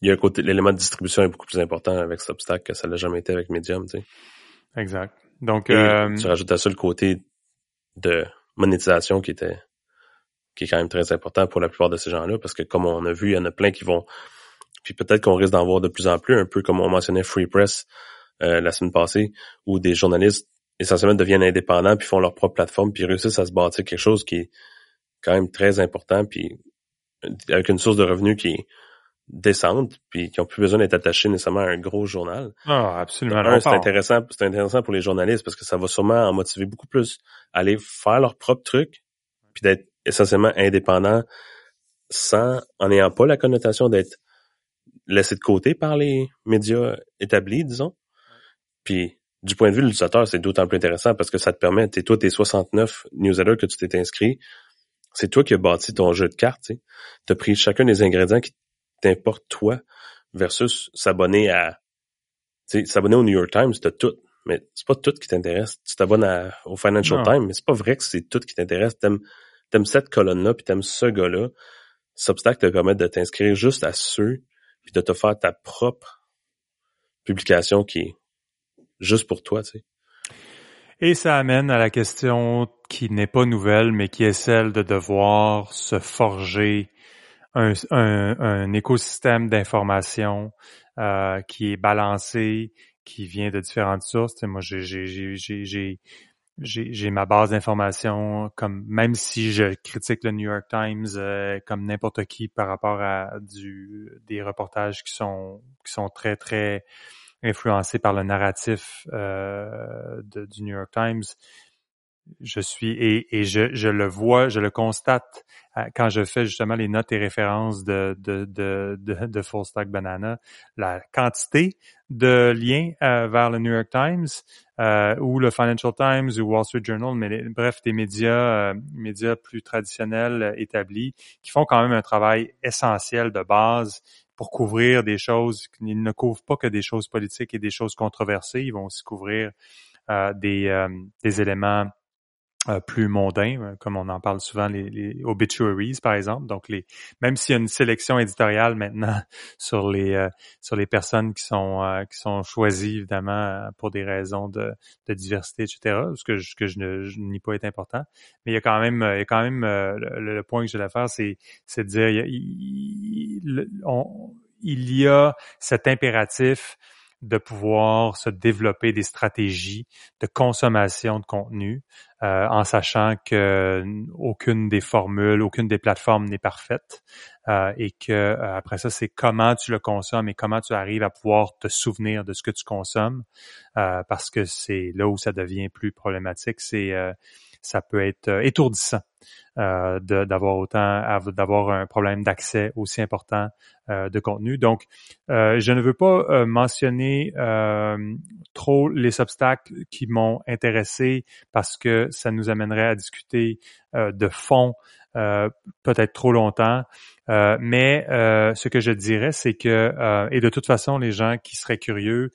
il y a un côté, l'élément de distribution est beaucoup plus important avec Substack que ça l'a jamais été avec Medium, tu sais. Exact. Donc, euh, tu rajoutes à ça le côté de monétisation qui était qui est quand même très important pour la plupart de ces gens-là, parce que comme on a vu, il y en a plein qui vont. Puis peut-être qu'on risque d'en voir de plus en plus, un peu comme on mentionnait Free Press la semaine passée, où des journalistes essentiellement deviennent indépendants puis font leur propre plateforme puis réussissent à se bâtir quelque chose qui est quand même très important puis avec une source de revenus qui est décente puis qui ont plus besoin d'être attachés nécessairement à un gros journal. Ah, absolument. c'est intéressant, c'est intéressant pour les journalistes parce que ça va sûrement en motiver beaucoup plus à aller faire leur propre truc puis d'être essentiellement indépendant sans en n'ayant pas la connotation d'être laissé de côté par les médias établis, disons. Puis du point de vue de l'utilisateur, c'est d'autant plus intéressant parce que ça te permet, t'es toi, tes 69 newsletters que tu t'es inscrit, c'est toi qui as bâti ton jeu de cartes, tu as pris chacun des ingrédients qui t'importent toi versus s'abonner à, s'abonner au New York Times, t'as tout. Mais c'est pas tout qui t'intéresse. Tu t'abonnes au Financial Times, mais c'est pas vrai que c'est tout qui t'intéresse. T'aimes, t'aimes cette colonne-là, puis t'aimes ce gars-là. Substack te permet de t'inscrire juste à ceux, puis de te faire ta propre publication qui est juste pour toi, tu sais. Et ça amène à la question qui n'est pas nouvelle, mais qui est celle de devoir se forger un, un, écosystème d'information euh, qui est balancé, qui vient de différentes sources. moi, j'ai j'ai ma base d'information comme même si je critique le New York Times euh, comme n'importe qui par rapport à du des reportages qui sont qui sont très très influencé par le narratif euh, du New York Times. Je suis et, et je, je, le vois, je le constate quand je fais justement les notes et références de de de de, Full Stack Banana, la quantité de liens euh, vers le New York Times euh, ou le Financial Times ou Wall Street Journal, mais bref des médias médias plus traditionnels établis qui font quand même un travail essentiel de base pour couvrir des choses. Ils ne couvrent pas que des choses politiques et des choses controversées. Ils vont aussi couvrir euh, des, euh, des éléments euh, plus mondains, comme on en parle souvent, les, les, obituaries, par exemple. Donc, les, même s'il y a une sélection éditoriale maintenant <laughs> sur les sur les personnes qui sont qui sont choisies évidemment pour des raisons de, de diversité, etc. Ce que je, que je ne je nie pas est important. Mais il y a quand même il y a quand même le, point que je voulais faire, c'est de dire il, on, il y a cet impératif de pouvoir se développer des stratégies de consommation de contenu euh, en sachant que aucune des formules, aucune des plateformes n'est parfaite euh, et que euh, après ça c'est comment tu le consommes et comment tu arrives à pouvoir te souvenir de ce que tu consommes parce que c'est là où ça devient plus problématique, c'est ça peut être étourdissant euh, d'avoir autant, d'avoir un problème d'accès aussi important euh, de contenu. Donc, euh, je ne veux pas euh, mentionner trop les obstacles qui m'ont intéressé parce que ça nous amènerait à discuter de fond peut-être trop longtemps. mais ce que je dirais, c'est que, et de toute façon, les gens qui seraient curieux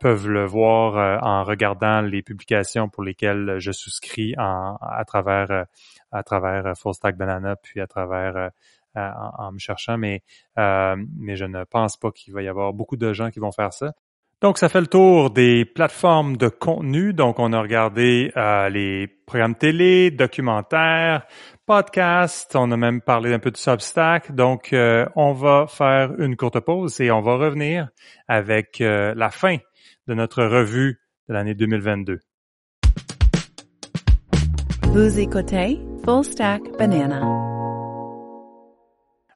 peuvent le voir en regardant les publications pour lesquelles je souscris en, à travers à travers euh, Full Stack Banana, puis à travers euh, en, me cherchant, mais, euh, mais je ne pense pas qu'il va y avoir beaucoup de gens qui vont faire ça. Donc, ça fait le tour des plateformes de contenu. Donc, on a regardé euh, les programmes télé, documentaires, podcasts. On a même parlé un peu de Substack. Donc, euh, on va faire une courte pause et on va revenir avec euh, la fin de notre revue de l'année 2022. Vous écoutez Full Stack Banana.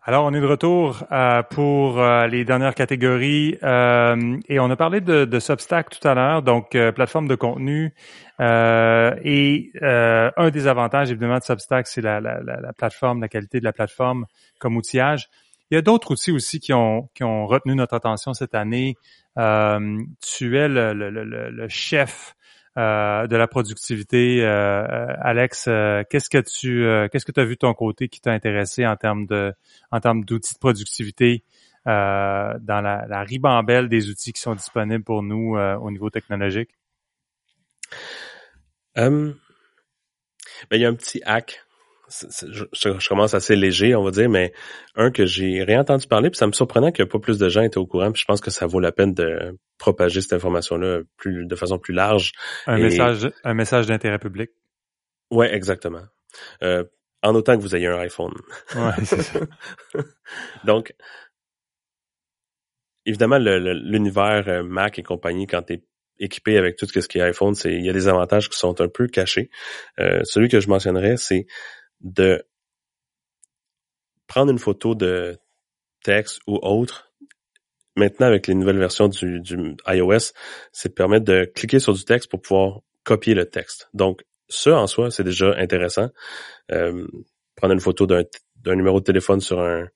Alors, on est de retour euh, pour euh, les dernières catégories euh, et on a parlé de, de Substack tout à l'heure, donc plateforme de contenu. et un des avantages, évidemment, de Substack, c'est la, la, la, plateforme, la qualité de la plateforme comme outillage. Il y a d'autres outils aussi qui ont, qui ont retenu notre attention cette année. tu es le, le, le chef euh, de la productivité. Euh, euh, Alex, qu'est-ce que tu qu'est-ce que tu as vu de ton côté qui t'a intéressé en termes de en termes d'outils de productivité dans la, ribambelle des outils qui sont disponibles pour nous au niveau technologique? Ben, il y a un petit hack je, commence assez léger, on va dire, mais un que j'ai rien entendu parler, puis ça me surprenait que pas plus de gens étaient au courant, puis je pense que ça vaut la peine de propager cette information-là plus de façon plus large. Un message, un message d'intérêt public. Ouais, exactement. Euh, en autant que vous ayez un iPhone. Ouais, c'est ça. <laughs> Donc, évidemment, l'univers euh, Mac et compagnie, quand tu es équipé avec tout ce qui est iPhone, c'est il y a des avantages qui sont un peu cachés. Euh, celui que je mentionnerais, c'est de prendre une photo de texte ou autre. Maintenant, avec les nouvelles versions du, du iOS, c'est de permettre de cliquer sur du texte pour pouvoir copier le texte. Donc, ça en soi, c'est déjà intéressant. Euh, prendre une photo d'un numéro de téléphone sur un,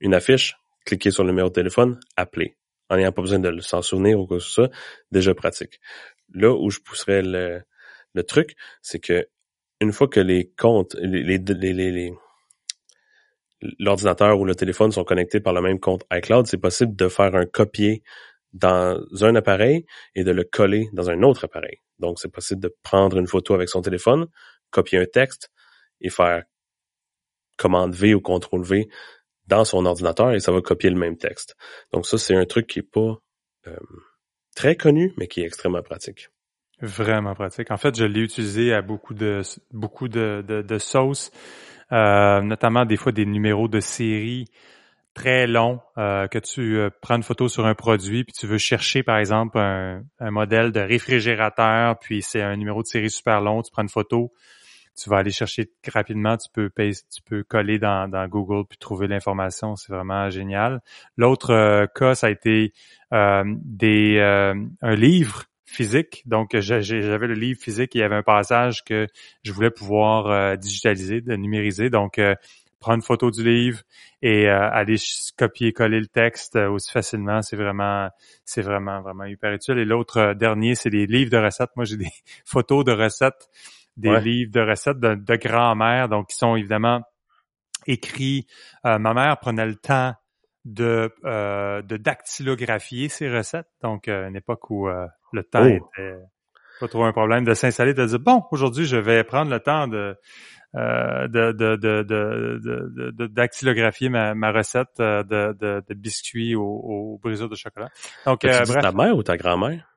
une affiche, cliquer sur le numéro de téléphone, appeler. En n'ayant pas besoin de s'en souvenir ou quoi que ce soit, déjà pratique. Là où je pousserais le, le truc, c'est que une fois que les comptes, les, les, l'ordinateur ou le téléphone sont connectés par le même compte iCloud, c'est possible de faire un copier dans un appareil et de le coller dans un autre appareil. Donc, c'est possible de prendre une photo avec son téléphone, copier un texte et faire commande V ou contrôle V dans son ordinateur et ça va copier le même texte. Donc ça, c'est un truc qui est pas euh, très connu, mais qui est extrêmement pratique. Vraiment pratique. En fait, je l'ai utilisé à beaucoup de beaucoup de, de, sauces, euh, notamment des fois des numéros de série très longs euh, que tu euh, prends une photo sur un produit puis tu veux chercher par exemple un, un modèle de réfrigérateur puis c'est un numéro de série super long, tu prends une photo, tu vas aller chercher rapidement, tu peux tu peux coller dans, dans Google puis trouver l'information, c'est vraiment génial. L'autre cas ça a été des un livre physique. Donc, j'avais le livre physique et il y avait un passage que je voulais pouvoir euh, digitaliser, de numériser. Donc, euh, prendre une photo du livre et euh, aller copier-coller le texte aussi facilement, c'est vraiment, c'est vraiment, vraiment hyper utile. Et l'autre dernier, c'est des livres de recettes. Moi, j'ai des <laughs> photos de recettes, des livres de recettes de, de grand-mère, donc qui sont évidemment écrits. ma mère prenait le temps de, de dactylographier ses recettes. Donc, une époque où le temps oh. était pas trop un problème de s'installer, de dire bon, aujourd'hui, je vais prendre le temps de euh, de, de, de, de, de, dactylographier ma, ma recette euh, de, de, de biscuits au, au brisure de chocolat. Donc, euh, bref. ta mère ou ta grand-mère?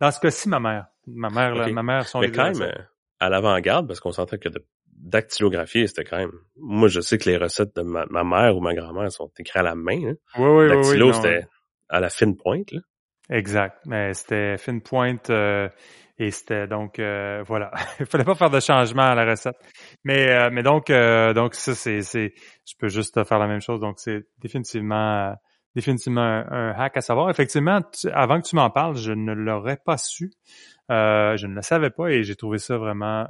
Dans ce cas-ci, ma mère. Ma mère, ma mère sont Mais quand même, euh, à l'avant-garde, parce qu'on sentait que de dactylographier, c'était quand même... Moi, je sais que les recettes de ma, ma mère ou ma grand-mère sont écrites à la main. Hein. Oui, oui, Dactylo, oui. c'était à la fine pointe. Là. Exact. Mais c'était fine pointe euh, et c'était donc euh, voilà. <laughs> Il fallait pas faire de changement à la recette. Mais euh, mais donc donc ça c'est c'est je peux juste faire la même chose. Donc c'est définitivement définitivement un, hack à savoir. Effectivement, avant que tu m'en parles, je ne l'aurais pas su. je ne le savais pas et j'ai trouvé ça vraiment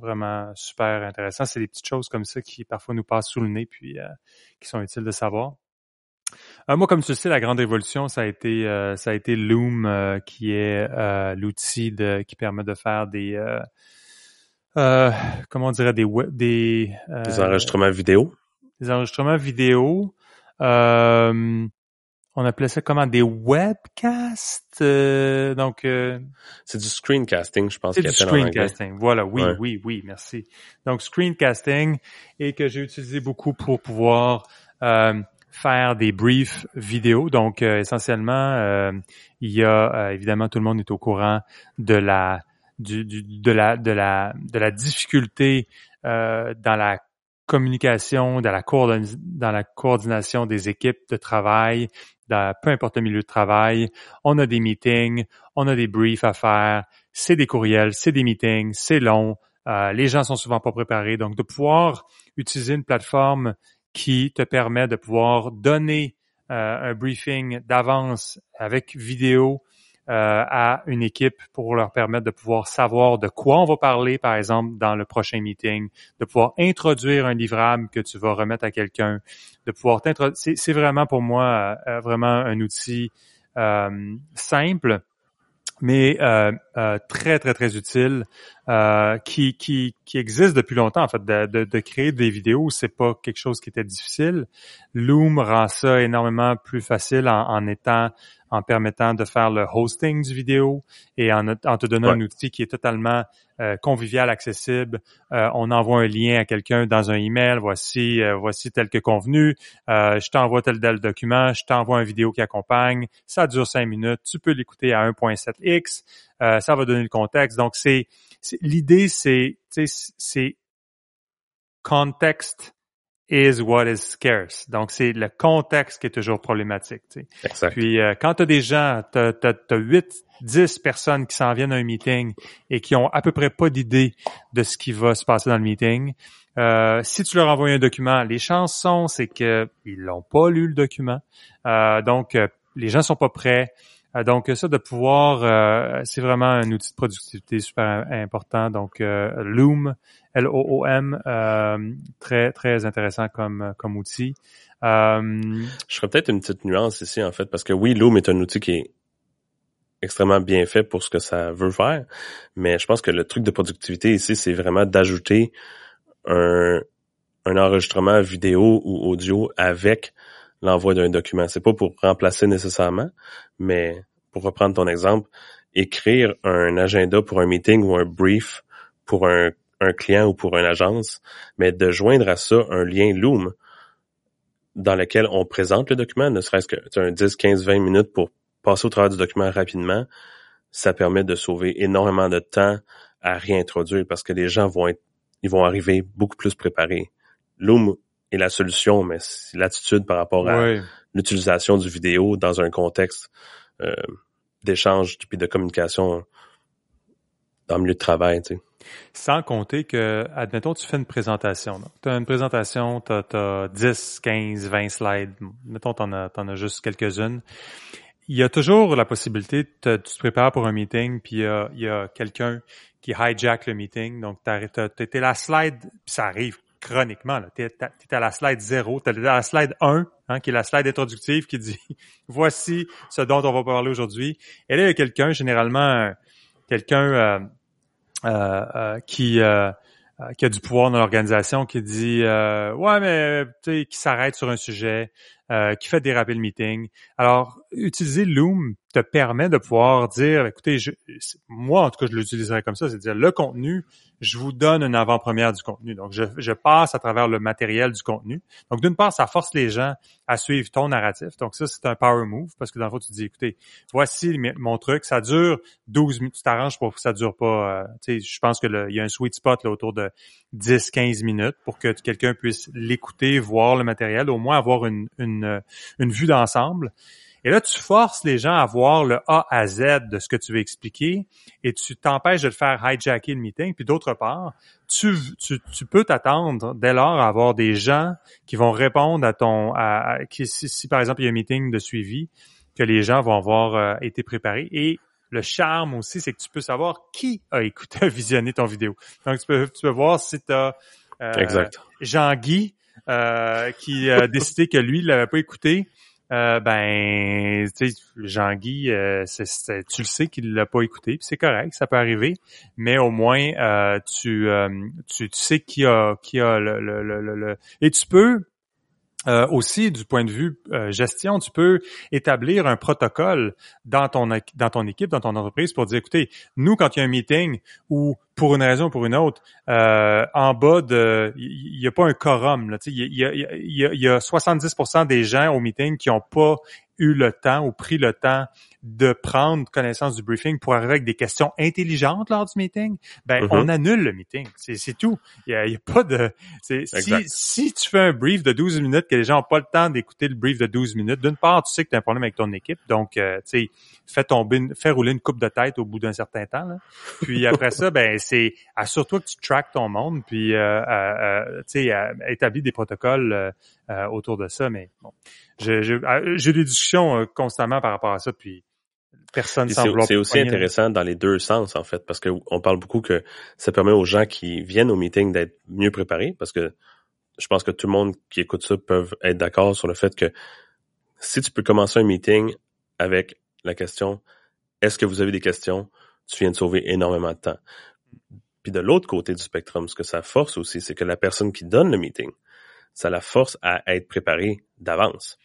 vraiment super intéressant. C'est des petites choses comme ça qui parfois nous passent sous le nez puis qui sont utiles de savoir. Euh, moi, comme tu sais, la grande révolution, ça a été euh, ça a été Loom, euh, qui est l'outil de qui permet de faire des comment on dirait des des, des enregistrements vidéo. Des enregistrements vidéo. On appelait ça comment? Des webcasts. donc c'est du screencasting, je pense. C'est du screencasting. Voilà, oui, oui, oui, merci. Donc screencasting et que j'ai utilisé beaucoup pour pouvoir faire des briefs vidéo. Donc, essentiellement, il y a évidemment tout le monde est au courant de la du, de la de la de la difficulté dans la communication, dans la, dans la coordination des équipes de travail, dans, peu importe le milieu de travail. On a des meetings, on a des briefs à faire, c'est des courriels, c'est des meetings, c'est long. Euh, les gens sont souvent pas préparés. Donc, de pouvoir utiliser une plateforme qui te permet de pouvoir donner euh, un briefing d'avance avec vidéo, à une équipe pour leur permettre de pouvoir savoir de quoi on va parler, par exemple, dans le prochain meeting, de pouvoir introduire un livrable que tu vas remettre à quelqu'un, de pouvoir t'introduire. C'est vraiment pour moi euh, vraiment un outil euh, simple mais euh, euh, très très très utile, euh, qui, qui qui existe depuis longtemps en fait. De, de, de créer des vidéos, c'est pas quelque chose qui était difficile. Loom rend ça énormément plus facile en, en étant en permettant de faire le hosting du vidéo et en, en te donnant un outil qui est totalement euh, convivial, accessible. Euh, on envoie un lien à quelqu'un dans un email. Voici, euh, voici tel que convenu. je t'envoie tel tel document. Je t'envoie une vidéo qui accompagne. Ça dure cinq minutes. Tu peux l'écouter à 1.7x. ça va donner le contexte. Donc c'est, l'idée, c'est, c'est context is what is scarce. Donc, c'est le contexte qui est toujours problématique. Sais. Puis, euh, quand tu as des gens, tu as, as, 8, 10 personnes qui s'en viennent à un meeting et qui ont à peu près pas d'idée de ce qui va se passer dans le meeting, euh, si tu leur envoies un document, les chances sont, c'est qu'ils l'ont pas lu le document. Euh, donc, les gens sont pas prêts. Donc ça de pouvoir, c'est vraiment un outil de productivité super important. Donc Loom, L-O-O-M, euh, très, très intéressant comme, comme outil. Euh, Je ferais peut-être une petite nuance ici, en fait, parce que oui, Loom est un outil qui est extrêmement bien fait pour ce que ça veut faire, mais je pense que le truc de productivité ici, c'est vraiment d'ajouter un, un enregistrement vidéo ou audio avec l'envoi d'un document. C'est pas pour remplacer nécessairement, mais pour reprendre ton exemple, écrire un agenda pour un meeting ou un brief pour un un client ou pour une agence, mais de joindre à ça un lien Loom dans lequel on présente le document, ne serait-ce que un 10, 15, 20 minutes pour passer au travers du document rapidement, ça permet de sauver énormément de temps à réintroduire parce que les gens vont être, ils vont arriver beaucoup plus préparés. Loom est la solution, mais c'est l'attitude par rapport à l'utilisation du vidéo dans un contexte euh, d'échange puis de communication dans le milieu de travail. Tu sais. Sans compter que, admettons, tu fais une présentation. Tu as une présentation, tu as, 10, 15, 20 slides. Mettons, tu en, as juste quelques-unes. Il y a toujours la possibilité, tu te prépares pour un meeting, puis il y a, quelqu'un qui hijack le meeting. Donc, tu es la slide, puis ça arrive chroniquement. Tu es, à la slide 0, tu es à la slide 1, hein, qui est la slide introductive, qui dit <laughs> « Voici ce dont on va parler aujourd'hui. » Et là, il y a quelqu'un, généralement, quelqu'un... Euh, euh, euh, qui euh, qui a du pouvoir dans l'organisation, qui dit ouais mais tu sais qui s'arrête sur un sujet, qui fait déraper le meeting. Alors utiliser Loom te permet de pouvoir dire écoutez je, moi en tout cas je l'utiliserais comme ça, c'est dire le contenu je vous donne une avant-première du contenu. Donc, je, je, passe à travers le matériel du contenu. Donc, d'une part, ça force les gens à suivre ton narratif. Donc, ça, c'est un power move parce que dans le fond, tu dis, écoutez, voici mon truc, ça dure 12 minutes. Tu t'arranges pour que ça dure pas, euh, tu sais, je pense que il y a un sweet spot là, autour de 10-15 minutes pour que quelqu'un puisse l'écouter, voir le matériel, au moins avoir une, une, une vue d'ensemble. Et là, tu forces les gens à voir le A à Z de ce que tu veux expliquer et tu t'empêches de le faire hijacker le meeting. Puis d'autre part, tu, tu, tu peux t'attendre dès lors à avoir des gens qui vont répondre à ton... À, si, par exemple il y a un meeting de suivi, que les gens vont avoir euh, été préparés. Et le charme aussi, c'est que tu peux savoir qui a écouté, <laughs> visionné ton vidéo. Donc, tu peux, tu peux voir si tu as euh, Jean-Guy euh, qui a <laughs> décidé que lui, il l'avait pas écouté. Euh, ben, tu sais, Jean-Guy, euh, tu le sais qu'il l'a pas écouté, puis c'est correct, ça peut arriver, mais au moins euh, tu, tu, sais qui a qui a le, le, le, le... et tu peux aussi, du point de vue gestion, tu peux établir un protocole dans ton dans ton équipe, dans ton entreprise pour dire, écoutez, nous, quand il y a un meeting où pour une raison ou pour une autre, euh, en bas de, il n'y a pas un quorum. Là, il y a, y, a, y a 70% des gens au meeting qui n'ont pas eu le temps ou pris le temps de prendre connaissance du briefing pour arriver avec des questions intelligentes lors du meeting, ben mm-hmm. on annule le meeting. C'est tout. Il n'y a, a, pas de. Si, si tu fais un brief de 12 minutes que les gens n'ont pas le temps d'écouter le brief de 12 minutes, d'une part, tu sais que tu as un problème avec ton équipe, donc euh, tu sais, fais tomber, fais rouler une coupe de tête au bout d'un certain temps. Là. Puis après ça, ben c'est assure-toi que tu traques ton monde, puis euh, euh, tu sais, établis des protocoles autour de ça. Mais bon, j'ai des discussions constamment par rapport à ça, puis personne C'est aussi intéressant dans les deux sens, en fait, parce qu'on parle beaucoup que ça permet aux gens qui viennent au meeting d'être mieux préparés, parce que je pense que tout le monde qui écoute ça peut être d'accord sur le fait que si tu peux commencer un meeting avec la question est-ce que vous avez des questions, tu viens de sauver énormément de temps. Puis de l'autre côté du spectrum, ce que ça force aussi, c'est que la personne qui donne le meeting, ça la force à être préparée d'avance.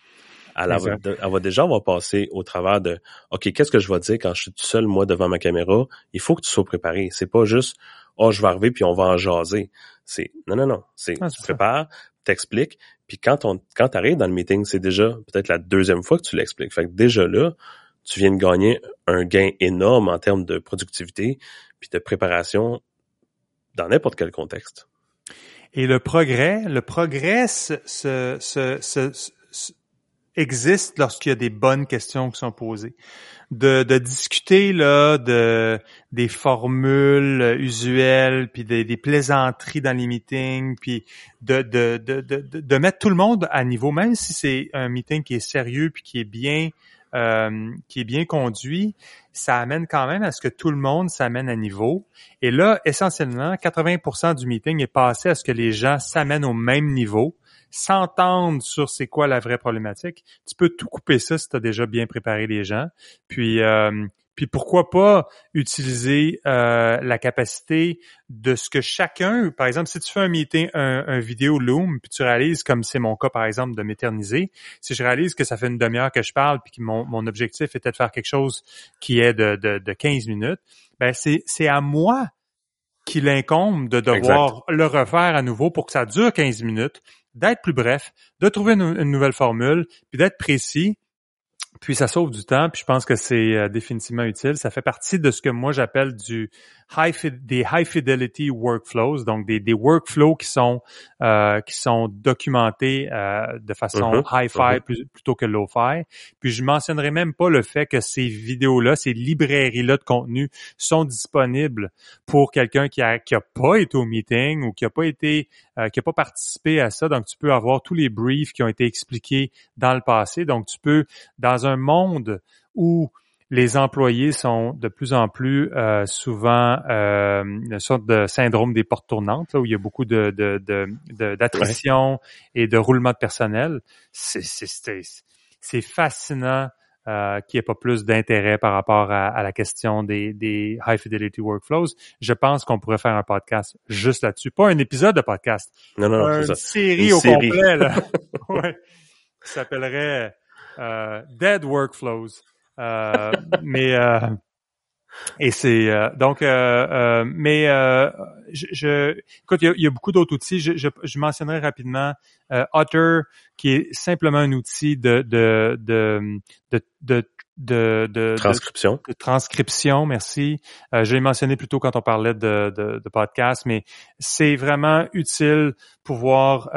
Elle, va déjà avoir passé au travers de OK, qu'est-ce que je vais dire quand je suis tout seul, moi, devant ma caméra? Il faut que tu sois préparé. C'est pas juste Oh, je vais arriver puis on va en jaser. C'est non, non, non. C'est ah, tu prépares, t'expliques, puis quand on quand t'arrives dans le meeting, c'est déjà peut-être la deuxième fois que tu l'expliques. Fait que déjà là, tu viens de gagner un gain énorme en termes de productivité puis de préparation dans n'importe quel contexte. Et le progrès, le progrès se, se, se, existe lorsqu'il y a des bonnes questions qui sont posées. De, de discuter là de des formules usuelles, puis des, des plaisanteries dans les meetings, puis de, de, de, de, de mettre tout le monde à niveau, même si c'est un meeting qui est sérieux puis qui est bien euh, qui est bien conduit, ça amène quand même à ce que tout le monde s'amène à niveau. Et là, essentiellement, 80% du meeting est passé à ce que les gens s'amènent au même niveau s'entendre sur c'est quoi la vraie problématique. Tu peux tout couper ça si tu as déjà bien préparé les gens. Puis euh, puis pourquoi pas utiliser euh, la capacité de ce que chacun, par exemple, si tu fais un meeting, un, vidéo Loom, puis tu réalises, comme c'est mon cas par exemple, de m'éterniser, si je réalise que ça fait une demi-heure que je parle, puis que mon, mon objectif était de faire quelque chose qui est de, de, de 15 minutes, ben c'est, c'est à moi qu'il incombe de devoir le refaire à nouveau pour que ça dure 15 minutes, d'être plus bref, de trouver une, nouvelle formule, puis d'être précis, puis ça sauve du temps, puis je pense que c'est euh, définitivement utile. Ça fait partie de ce que moi j'appelle du high des high fidelity workflows, donc des, des workflows qui sont euh, qui sont documentés euh, de façon mm-hmm. high-fi mm-hmm. plutôt que low-fi. Puis je mentionnerai même pas le fait que ces vidéos-là, ces librairies-là de contenu sont disponibles pour quelqu'un qui a qui a pas été au meeting ou qui a pas été euh, qui a pas participé à ça. Donc tu peux avoir tous les briefs qui ont été expliqués dans le passé. Donc tu peux dans un monde où les employés sont de plus en plus euh, souvent euh, une sorte de syndrome des portes tournantes, là, où il y a beaucoup de, d'attrition et de roulement de personnel. C'est, c'est, fascinant euh, qu'il n'y ait pas plus d'intérêt par rapport à, la question des, des high fidelity workflows. Je pense qu'on pourrait faire un podcast juste là-dessus. Pas un épisode de podcast. Non, non, une ça. série au complet. Là. <laughs> ouais. Ça s'appellerait Dead Workflows. Euh, mais euh, et c'est euh, donc, mais je, je, écoute, il y a, beaucoup d'autres outils. Je, je, je, mentionnerai rapidement Otter, qui est simplement un outil de de de, de de, de, transcription. De, transcription, merci. Euh, je l'ai mentionné plus tôt quand on parlait de, de, podcast, mais c'est vraiment utile pour voir,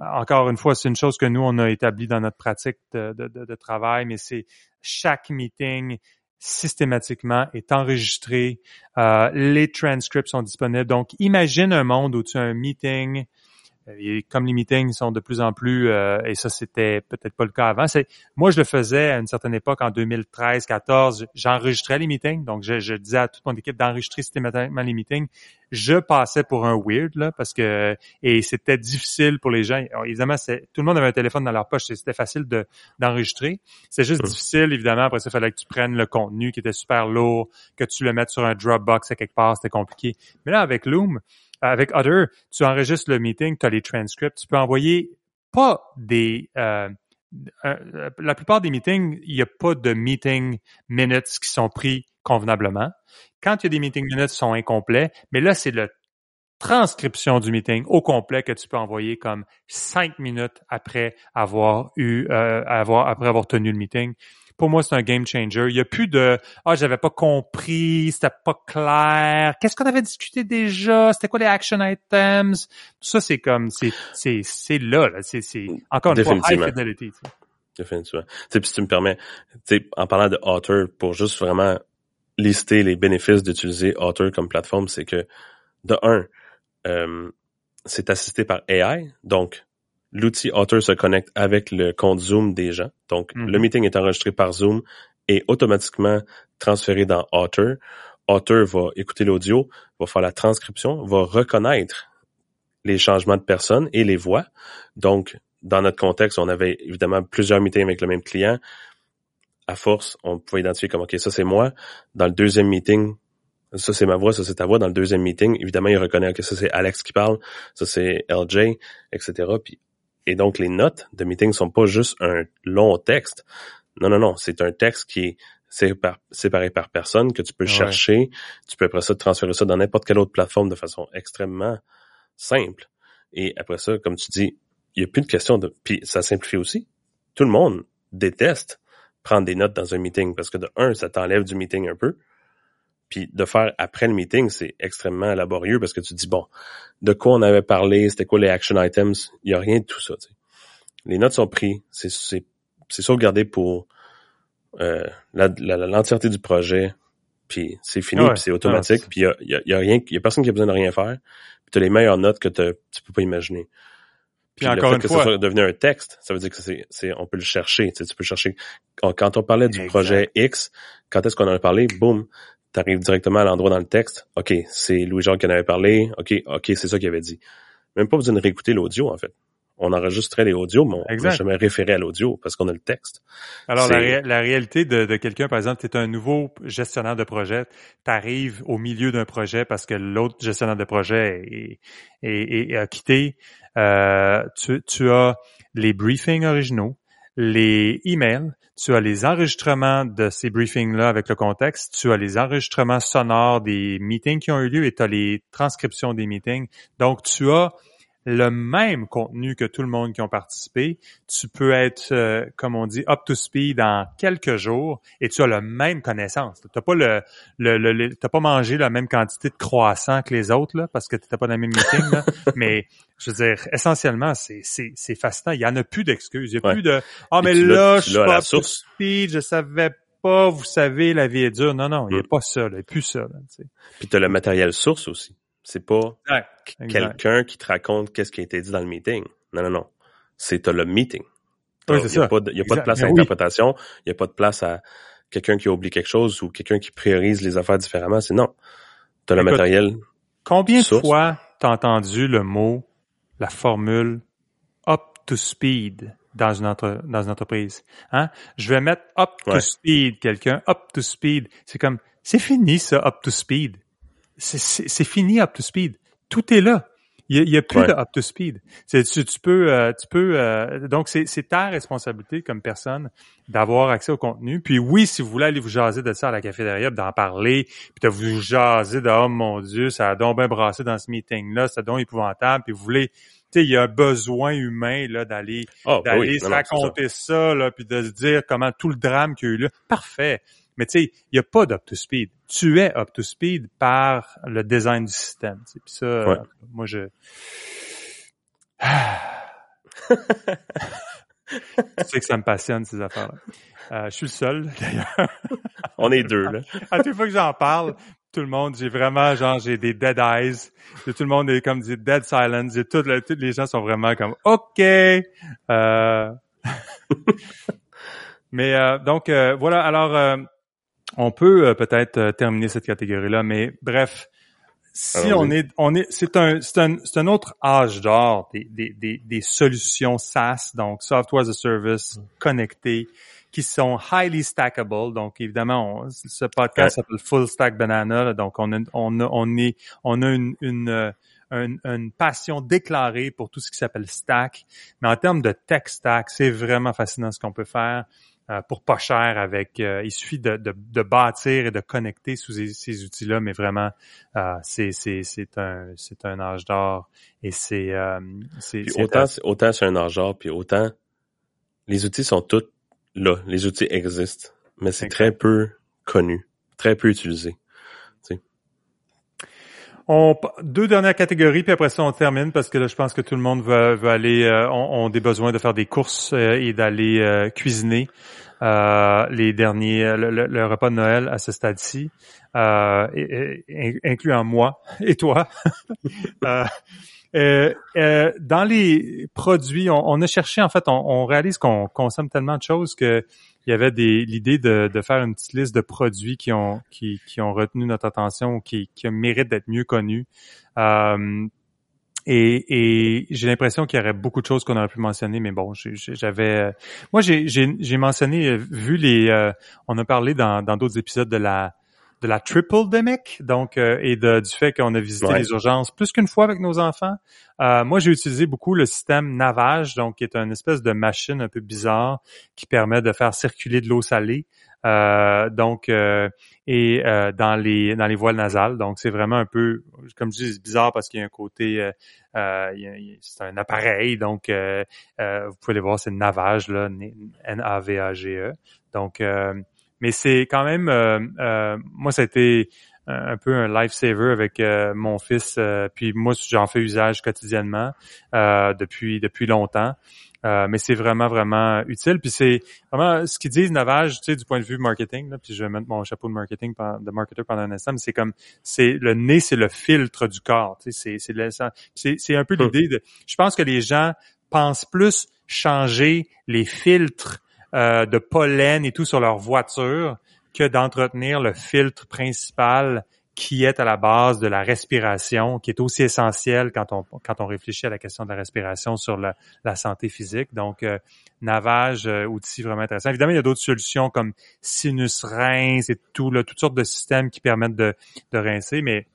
encore une fois, c'est une chose que nous, on a établi dans notre pratique de, de travail, mais c'est chaque meeting systématiquement est enregistré. Euh, les transcripts sont disponibles. Donc, imagine un monde où tu as un meeting euh, et comme les meetings sont de plus en plus, euh, et ça c'était peut-être pas le cas avant, c'est moi je le faisais à une certaine époque en 2013-14, j'enregistrais les meetings, donc je, disais à toute mon équipe d'enregistrer systématiquement les meetings. Je passais pour un weird là parce que et c'était difficile pour les gens. évidemment, c'est tout le monde avait un téléphone dans leur poche, c'était facile de d'enregistrer. C'est juste difficile évidemment. Après ça, il fallait que tu prennes le contenu qui était super lourd, que tu le mettes sur un Dropbox à quelque part, c'était compliqué. Mais là avec Loom avec Other, tu enregistres le meeting, tu as les transcripts, tu peux envoyer pas des... Euh, euh, la plupart des meetings, il n'y a pas de meeting minutes qui sont pris convenablement. Quand il y a des meeting minutes qui sont incomplets, mais là, c'est la transcription du meeting au complet que tu peux envoyer comme cinq minutes après avoir eu, euh, après avoir tenu le meeting pour moi, c'est un game changer. Il y a plus de ah, j'avais pas compris, c'était pas clair. Qu'est-ce qu'on avait discuté déjà? C'était quoi les action items Tout ça, c'est comme c'est c'est c'est là, là. c'est c'est encore une fois high fidelity. Tu sais. Définitivement. Tu sais, puis si tu me permets, tu sais, en parlant de Otter, pour juste vraiment lister les bénéfices d'utiliser Otter comme plateforme, c'est que de un, euh, c'est assisté par AI, donc l'outil Otter se connecte avec le compte Zoom des gens. Donc, le mhm. meeting est enregistré par Zoom et automatiquement transféré dans Otter. Otter va écouter l'audio, va faire la transcription, va reconnaître les changements de personnes et les voix. Donc, dans notre contexte, on avait évidemment plusieurs meetings avec le même client. À force, on pouvait identifier comme, OK, ça c'est moi. Dans le deuxième meeting, ça c'est ma voix, ça c'est ta voix. Dans le deuxième meeting, évidemment, il reconnaît que ça c'est Alex qui parle, ça c'est LJ, etc. Puis et donc, les notes de meeting sont pas juste un long texte. Non, non, non. C'est un texte qui est séparé par personne que tu peux chercher. Tu peux après ça transférer ça dans n'importe quelle autre plateforme de façon extrêmement simple. Et après ça, comme tu dis, il n'y a plus de question de... Puis ça simplifie aussi. Tout le monde déteste prendre des notes dans un meeting parce que de un, ça t'enlève du meeting un peu. Puis de faire après le meeting, c'est extrêmement laborieux parce que tu dis, bon, de quoi on avait parlé, c'était quoi les action items, il n'y a rien de tout ça. Les notes sont prises, c'est sauvegardé pour euh, l'entièreté du projet, puis c'est fini, puis c'est automatique, puis il y a, y, a, rien, y a personne qui a besoin de rien faire, puis tu as les meilleures notes que tu peux pas imaginer. Puis, encore le fait une que fois, ça soit devenu un texte, ça veut dire que c'est, on peut le chercher. Tu, sais, tu peux chercher. Quand on parlait du projet X, quand est-ce qu'on en a parlé, boum, tu arrives directement à l'endroit dans le texte. OK, c'est Louis-Jean qui en avait parlé. OK, OK, c'est ça qu'il avait dit. Même pas besoin de réécouter l'audio, en fait. On enregistrait les audios, mais on ne jamais référé à l'audio parce qu'on a le texte. Alors, la, réalité de, quelqu'un, par exemple, tu es un nouveau gestionnaire de projet, tu arrives au milieu d'un projet parce que l'autre gestionnaire de projet est, est, quitté. Euh, tu, tu as les briefings originaux, les emails, tu as les enregistrements de ces briefings-là avec le contexte, tu as les enregistrements sonores des meetings qui ont eu lieu et tu as les transcriptions des meetings. Donc, tu as le même contenu que tout le monde qui ont participé. Tu peux être, euh, comme on dit, up to speed en quelques jours et tu as la même connaissance. Tu n'as pas le, le, pas mangé la même quantité de croissants que les autres là, parce que tu n'étais pas dans le même meeting. Là. <laughs> Mais je veux dire, essentiellement, c'est, c'est, c'est fascinant. Il n'y en a plus d'excuses. Il n'y a plus de Ah, mais là, je suis pas up to speed, je savais pas, vous savez, la vie est dure. Non, non, il n'y a mm. pas ça, il n'y a plus ça. Là, Puis tu as le matériel source aussi. C'est pas quelqu'un qui te raconte qu'est-ce qui a été dit dans le meeting. Non, non, non. C'est le meeting. Il n'y a, pas de, a pas de place à l'interprétation. Il n'y a pas de place à quelqu'un qui oublie quelque chose ou quelqu'un qui priorise les affaires différemment. C'est non. Tu as le matériel. Combien de fois t'as entendu le mot, la formule up to speed dans une, entre, dans une entreprise? Hein? Je vais mettre up to speed quelqu'un, up to speed. C'est comme, c'est fini ça, up to speed c'est fini up to speed. Tout est là. Il y a, plus de up to speed. Tu, tu, peux, euh, tu peux. Euh, donc c'est ta responsabilité comme personne d'avoir accès au contenu. Puis oui, si vous voulez aller vous jaser de ça à la cafétéria, d'en parler, puis de vous jaser de oh mon Dieu, ça a donc bien brassé dans ce meeting là, c'est donc épouvantable. Puis vous voulez tu sais, il y a un besoin humain là d'aller ah, ben d'aller se raconter ça. là, puis de se dire comment tout le drame qu'il y a eu là. Parfait. Mais tu sais, il n'y a pas d'up to speed. Tu es up to speed par le design du système. Puis ça, moi je. <laughs> tu sais que ça me passionne ces affaires-là. Euh, je suis le seul <laughs> d'ailleurs. On est deux là. à chaque fois que j'en parle, tout le monde, j'ai vraiment genre j'ai des dead eyes. tout le monde est comme des dead silence. Et tous les gens sont vraiment comme OK. Euh... <laughs> Mais euh, donc euh, voilà. Alors on peut euh, peut-être euh, terminer cette catégorie-là, mais bref, si on est, on est, c'est un, c'est un, c'est un autre âge d'or des, des, des, des, solutions SaaS, donc software as a service mm. connecté, qui sont highly stackable. Donc évidemment, ce podcast s'appelle Full Stack Banana, donc on a, on a, on est, on a une, une euh, une, une, passion déclarée pour tout ce qui s'appelle stack. Mais en termes de tech stack, c'est vraiment fascinant ce qu'on peut faire. Pour pas cher avec il suffit de, de, bâtir et de connecter sous ces, outils-là, mais vraiment c'est c'est c'est un c'est un âge d'or et c'est autant autant c'est un âge d'or puis autant les outils sont tous là, les outils existent, mais c'est très peu connu, très peu utilisé. On, deux dernières catégories, puis après ça, on termine parce que là, je pense que tout le monde veut, veut aller, euh, ont, des besoins de faire des courses euh, et d'aller euh, cuisiner les derniers, le, repas de Noël à ce stade-ci, incluant moi <laughs> et toi. <laughs> Euh, euh, dans les produits, on, a cherché, en fait, on, réalise qu'on consomme tellement de choses que il y avait l'idée de, faire une petite liste de produits qui ont qui, ont retenu notre attention qui, qui méritent d'être mieux connus. Euh, et, j'ai l'impression qu'il y aurait beaucoup de choses qu'on aurait pu mentionner, mais bon, j'avais, moi j'ai mentionné, vu les, on a parlé dans d'autres épisodes de la de la triple demic, donc euh, et de, du fait qu'on a visité les urgences plus qu'une fois avec nos enfants. Euh, moi, j'ai utilisé beaucoup le système Navage, donc qui est une espèce de machine un peu bizarre qui permet de faire circuler de l'eau salée. Euh, donc et dans les dans les voiles nasales donc c'est vraiment un peu comme je dis bizarre parce qu'il y a un côté c'est un appareil donc vous pouvez le voir c'est Navage là N A V A G E donc mais c'est quand même, euh, euh, moi, ça a été un peu un lifesaver avec euh, mon fils. puis moi, j'en fais usage quotidiennement depuis depuis longtemps. mais c'est vraiment, vraiment utile. Puis c'est vraiment ce qu'ils disent Navage, tu sais, du point de vue marketing, là, puis je vais mettre mon chapeau de marketing de marketer pendant un instant, mais c'est comme c'est le nez, c'est le filtre du corps. Tu sais, c'est c'est c'est un peu hum. l'idée de. Je pense que les gens pensent plus changer les filtres euh, de pollen et tout sur leur voiture que d'entretenir le filtre principal qui est à la base de la respiration, qui est aussi essentiel quand on quand on réfléchit à la question de la respiration sur la, santé physique. Donc, euh, Navage, euh, outil vraiment intéressant. Évidemment, il y a d'autres solutions comme Sinus Rince et tout, là, toutes sortes de systèmes qui permettent de, de rincer, mais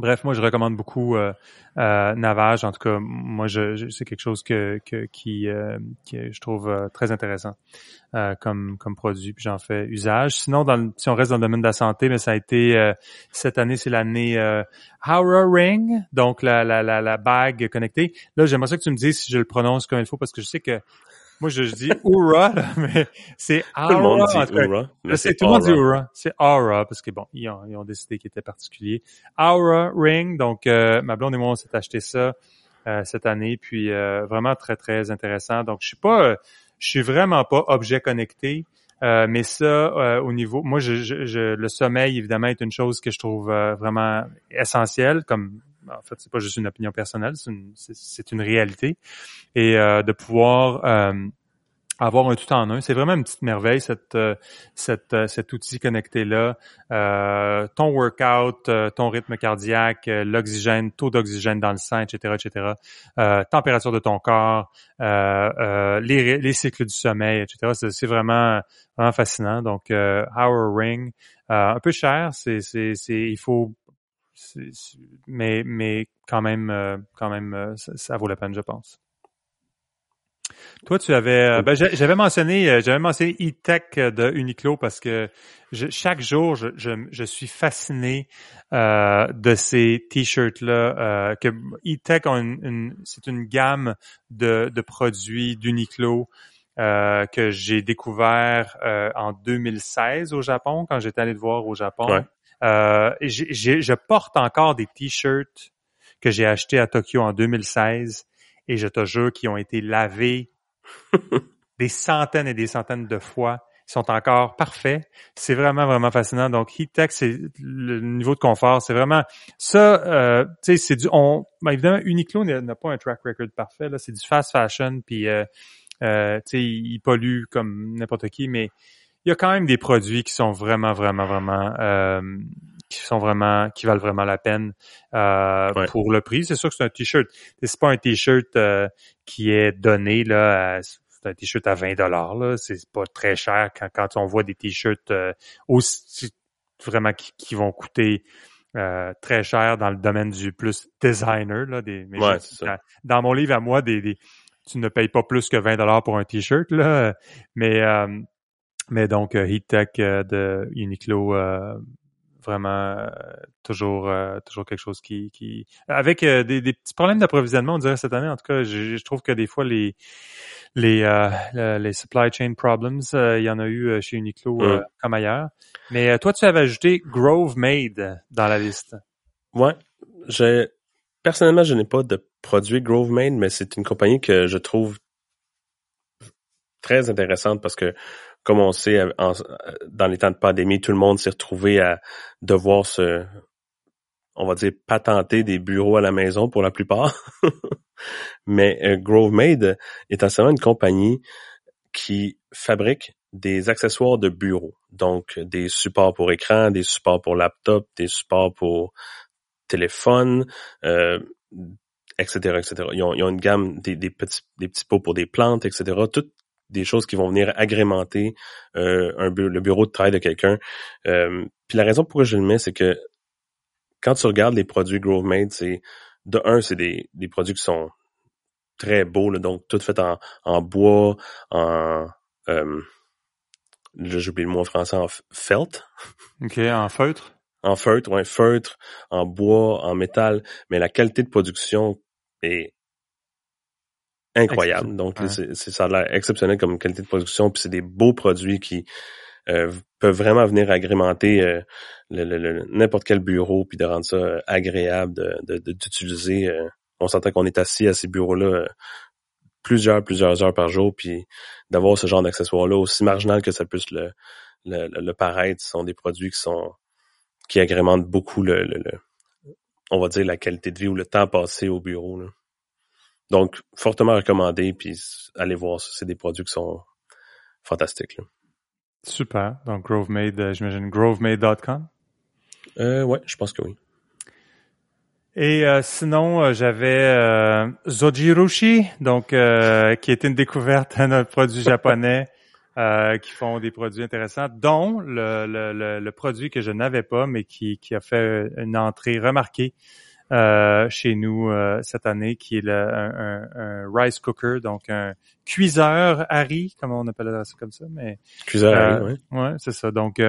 Bref, moi je recommande beaucoup euh, euh, Navage. En tout cas, moi je, c'est quelque chose que, que qui, euh, je trouve euh, très intéressant comme comme produit, puis j'en fais usage. Sinon, dans si on reste dans le domaine de la santé, mais ça a été cette année, c'est l'année Aura Ring, donc la, la, la, la bague connectée. Là, j'aimerais ça que tu me dises si je le prononce comme il faut, parce que je sais que moi, je, dis Oura, <laughs> mais c'est Aura. Tout le monde dit Oura. C'est tout le monde dit Oura. C'est Aura, parce que bon, ils ont, ils ont décidé qu'il était particulier. Aura Ring, donc euh, ma blonde et moi, on s'est acheté ça euh, cette année, puis euh, vraiment très, très intéressant. Donc, je suis pas, je suis vraiment pas objet connecté. mais ça, au niveau, moi, je, je, le sommeil évidemment est une chose que je trouve vraiment essentielle, comme en fait, c'est pas juste une opinion personnelle, c'est une, une, réalité. Et euh, de pouvoir euh, avoir un tout en un, c'est vraiment une petite merveille cette, euh, cette cet outil connecté là. ton workout, ton rythme cardiaque, l'oxygène, taux d'oxygène dans le sang, etc., etc. température de ton corps, les, les cycles du sommeil, etc. C'est vraiment vraiment fascinant. Donc, Hour Ring, un peu cher, c'est c'est il faut mais, mais quand même, euh, quand même, euh, ça, vaut la peine, je pense. Toi, tu avais, euh, ben, j'avais mentionné, j'avais mentionné e-tech de Uniqlo parce que chaque jour, je, je, suis fasciné de ces t-shirts là. que e-tech, c'est une gamme de, de produits d'Uniqlo que j'ai découvert en 2016 au Japon quand j'étais allé le voir au Japon. Euh, je porte encore des t-shirts que j'ai achetés à Tokyo en 2016 et je te jure qu'ils ont été lavés <laughs> des centaines et des centaines de fois. Ils sont encore parfaits. C'est vraiment, vraiment fascinant. Donc, Heat c'est le niveau de confort. C'est vraiment ça. Euh, tu sais, c'est du. On, ben, évidemment, Uniqlo n'a pas un track record parfait. Là, c'est du fast fashion. Puis, euh, euh, tu sais, il pollue comme n'importe qui, mais il y a quand même des produits qui sont vraiment, vraiment, vraiment, euh, qui sont vraiment, qui valent vraiment la peine euh, pour le prix. C'est sûr que c'est un t-shirt. C'est pas un t-shirt euh, qui est donné là. c'est un t-shirt à 20 dollars là. C'est pas très cher quand, quand on voit des t-shirts aussi vraiment qui, vont coûter très cher dans le domaine du plus designer là. Des, dans, mon livre à moi, des, tu ne payes pas plus que 20 dollars pour un t-shirt là. Mais Mais donc, Heat Tech de Uniqlo, vraiment toujours toujours quelque chose qui qui avec des, des, petits problèmes d'approvisionnement on dirait cette année en tout cas je, je trouve que des fois les les euh, les supply chain problems il y en a eu chez Uniqlo comme ailleurs. Mais toi tu avais ajouté Grove Made dans la liste. Ouais. J'ai personnellement je n'ai pas de produit Grove Made mais c'est une compagnie que je trouve très intéressante parce que comme on sait, dans les temps de pandémie, tout le monde s'est retrouvé à devoir se, on va dire, patenter des bureaux à la maison pour la plupart. <laughs> Mais euh, GroveMade est essentiellement une compagnie qui fabrique des accessoires de bureau. Donc, des supports pour écran, des supports pour laptop, des supports pour téléphone, euh, etc., etc. Ils ont, une gamme des, petits, pots pour des plantes, etc. des choses qui vont venir agrémenter euh, un le bureau de travail de quelqu'un. Euh, puis la raison pourquoi je le mets, c'est que quand tu regardes les produits GrowMade, c'est de un, c'est des, des produits qui sont très beaux, donc tout fait en, en bois, en euh, j'oublie le mot en français, en felt. OK, en feutre? En feutre, ouais, feutre, en bois, en métal, mais la qualité de production est incroyable. Donc, c'est, ça a l'air exceptionnel comme qualité de production, puis c'est des beaux produits qui euh, peuvent vraiment venir agrémenter euh, le, n'importe quel bureau, puis de rendre ça euh, agréable de, d'utiliser. on s'entend qu'on est assis à ces bureaux-là plusieurs, plusieurs heures par jour, puis d'avoir ce genre d'accessoires-là, aussi marginal que ça puisse le, le, le, paraître, ce sont des produits qui sont qui agrémentent beaucoup le, le, on va dire la qualité de vie ou le temps passé au bureau. Là. Donc, fortement recommandé, puis allez voir ça, c'est des produits qui sont fantastiques. Super. Donc, GroveMade, euh, j'imagine grovemade.com? Euh, ouais, je pense que oui. Et euh, sinon, euh, j'avais Zojirushi, donc qui est une découverte d'un produit japonais qui font des produits intéressants, dont le, le, le, produit que je n'avais pas, mais qui, qui a fait une entrée remarquée euh, chez nous euh, cette année, qui est le, un, un, rice cooker, donc un cuiseur Harry, comme on appelle ça comme ça, mais cuiseur Harry, euh, oui. Ouais, c'est ça. Donc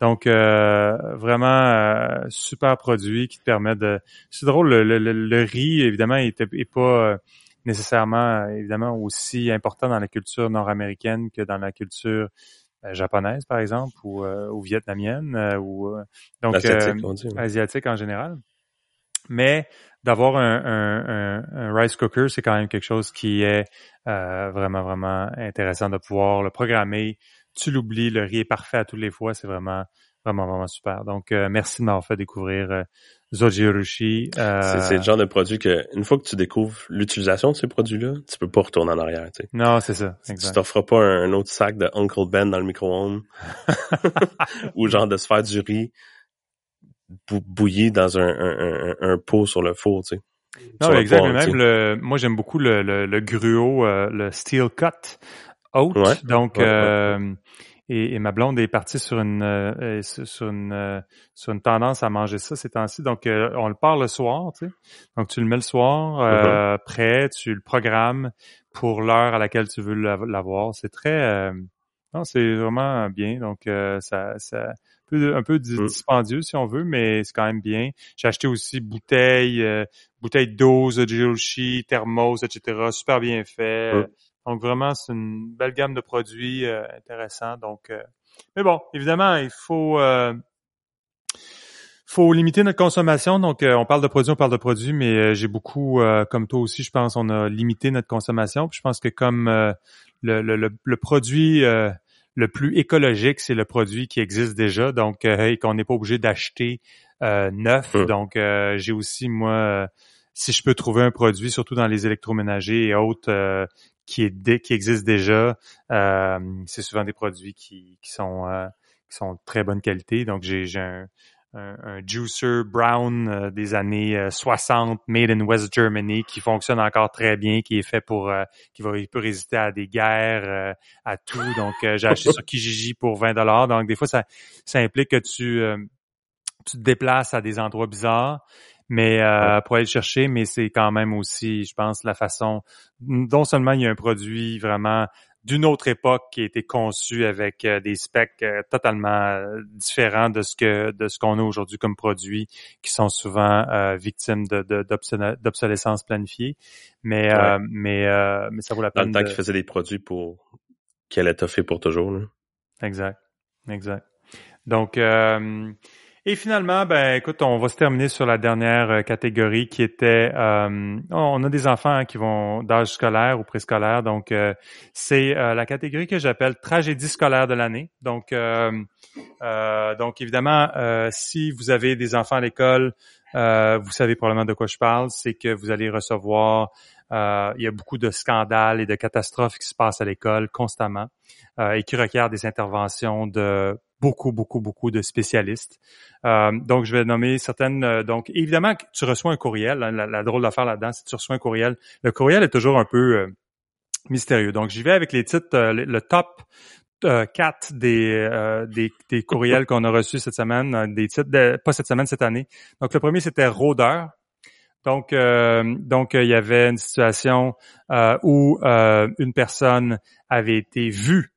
donc vraiment super produit qui te permet de. C'est drôle, le, le, le, riz évidemment est, est pas nécessairement évidemment aussi important dans la culture nord-américaine que dans la culture japonaise par exemple ou, ou vietnamienne ou donc asiatique en général mais d'avoir un, un, un, rice cooker, c'est quand même quelque chose qui est euh, vraiment, vraiment intéressant de pouvoir le programmer. Tu l'oublies, le riz est parfait à toutes les fois, c'est vraiment, vraiment, vraiment super. Donc, euh, merci de m'avoir fait découvrir euh, Zojirushi. Euh, c'est le genre de produit que, une fois que tu découvres l'utilisation de ces produits-là, tu peux pas retourner en arrière. Tu sais. Non, c'est ça. Exact. Tu t'offres pas un, autre sac de Uncle Ben dans le micro-ondes <laughs> <laughs> ou genre de se faire du riz bouillir dans un, un, un, pot sur le four, tu sais. Non, exact. même le, moi, j'aime beaucoup le, le, le gruau, euh, le steel cut oat. donc, euh, et, et, ma blonde est partie sur une euh, sur une sur une tendance à manger ça ces temps-ci. Donc, on le part le soir, tu sais. Donc, tu le mets le soir, mm-hmm. prêt, tu le programmes pour l'heure à laquelle tu veux l'avoir. C'est très non, c'est vraiment bien. Donc, ça, ça un peu mmh. dispendieux si on veut, mais c'est quand même bien. J'ai acheté aussi bouteilles, euh, bouteilles d'eau, de thermos, etc. Super bien fait. Mmh. Donc vraiment, c'est une belle gamme de produits euh, intéressants. Donc, euh, mais bon, évidemment, il faut euh, faut limiter notre consommation. Donc, on parle de produits, on parle de produits, mais j'ai beaucoup, comme toi aussi, je pense, on a limité notre consommation. Puis je pense que comme le, le, le, produit le plus écologique, c'est le produit qui existe déjà, donc euh, qu'on n'est pas obligé d'acheter euh, neuf. Hum. Donc, euh, j'ai aussi, moi, si je peux trouver un produit, surtout dans les électroménagers et autres, qui, est, qui existe déjà, c'est souvent des produits qui, qui sont qui sont de très bonne qualité. Donc, j'ai un, un, juicer brown euh, des années 60, euh, made in West Germany, qui fonctionne encore très bien, qui est fait pour, euh, qui va peut résister à des guerres, à tout. Donc, j'ai acheté sur <laughs> Kijiji pour 20 dollars. Donc, des fois, ça, ça implique que tu, tu te déplaces à des endroits bizarres mais pour aller le chercher, mais c'est quand même aussi, je pense, la façon. Non seulement il y a un produit vraiment d'une autre époque qui a été conçue avec euh, des specs euh, totalement euh, différents de ce que de ce qu'on a aujourd'hui comme produits qui sont souvent victimes de, d'obsolescence planifiée. Mais mais mais ça vaut la peine. Dans le temps qu'ils faisaient des produits pour qui allaient toffer pour toujours. Là. Exact, exact. Donc et finalement, ben écoute, on va se terminer sur la dernière euh, catégorie qui était, euh, on a des enfants hein, qui vont d'âge scolaire ou préscolaire, donc euh, c'est la catégorie que j'appelle tragédie scolaire de l'année. Donc, donc évidemment, si vous avez des enfants à l'école, vous savez probablement de quoi je parle, c'est que vous allez recevoir il y a beaucoup de scandales et de catastrophes qui se passent à l'école constamment et qui requièrent des interventions de beaucoup, beaucoup, beaucoup de spécialistes. Euh, donc, je vais nommer certaines. Euh, donc, évidemment, tu reçois un courriel. Hein, la, drôle d'affaire là-dedans, c'est que tu reçois un courriel. Le courriel est toujours un peu euh, mystérieux. Donc, j'y vais avec les titres, le, top 4 des, des, des, courriels qu'on a reçus cette semaine, des titres, pas cette semaine, cette année. Donc, le premier, c'était Rôdeur. Donc, donc il y avait une situation où une personne avait été vue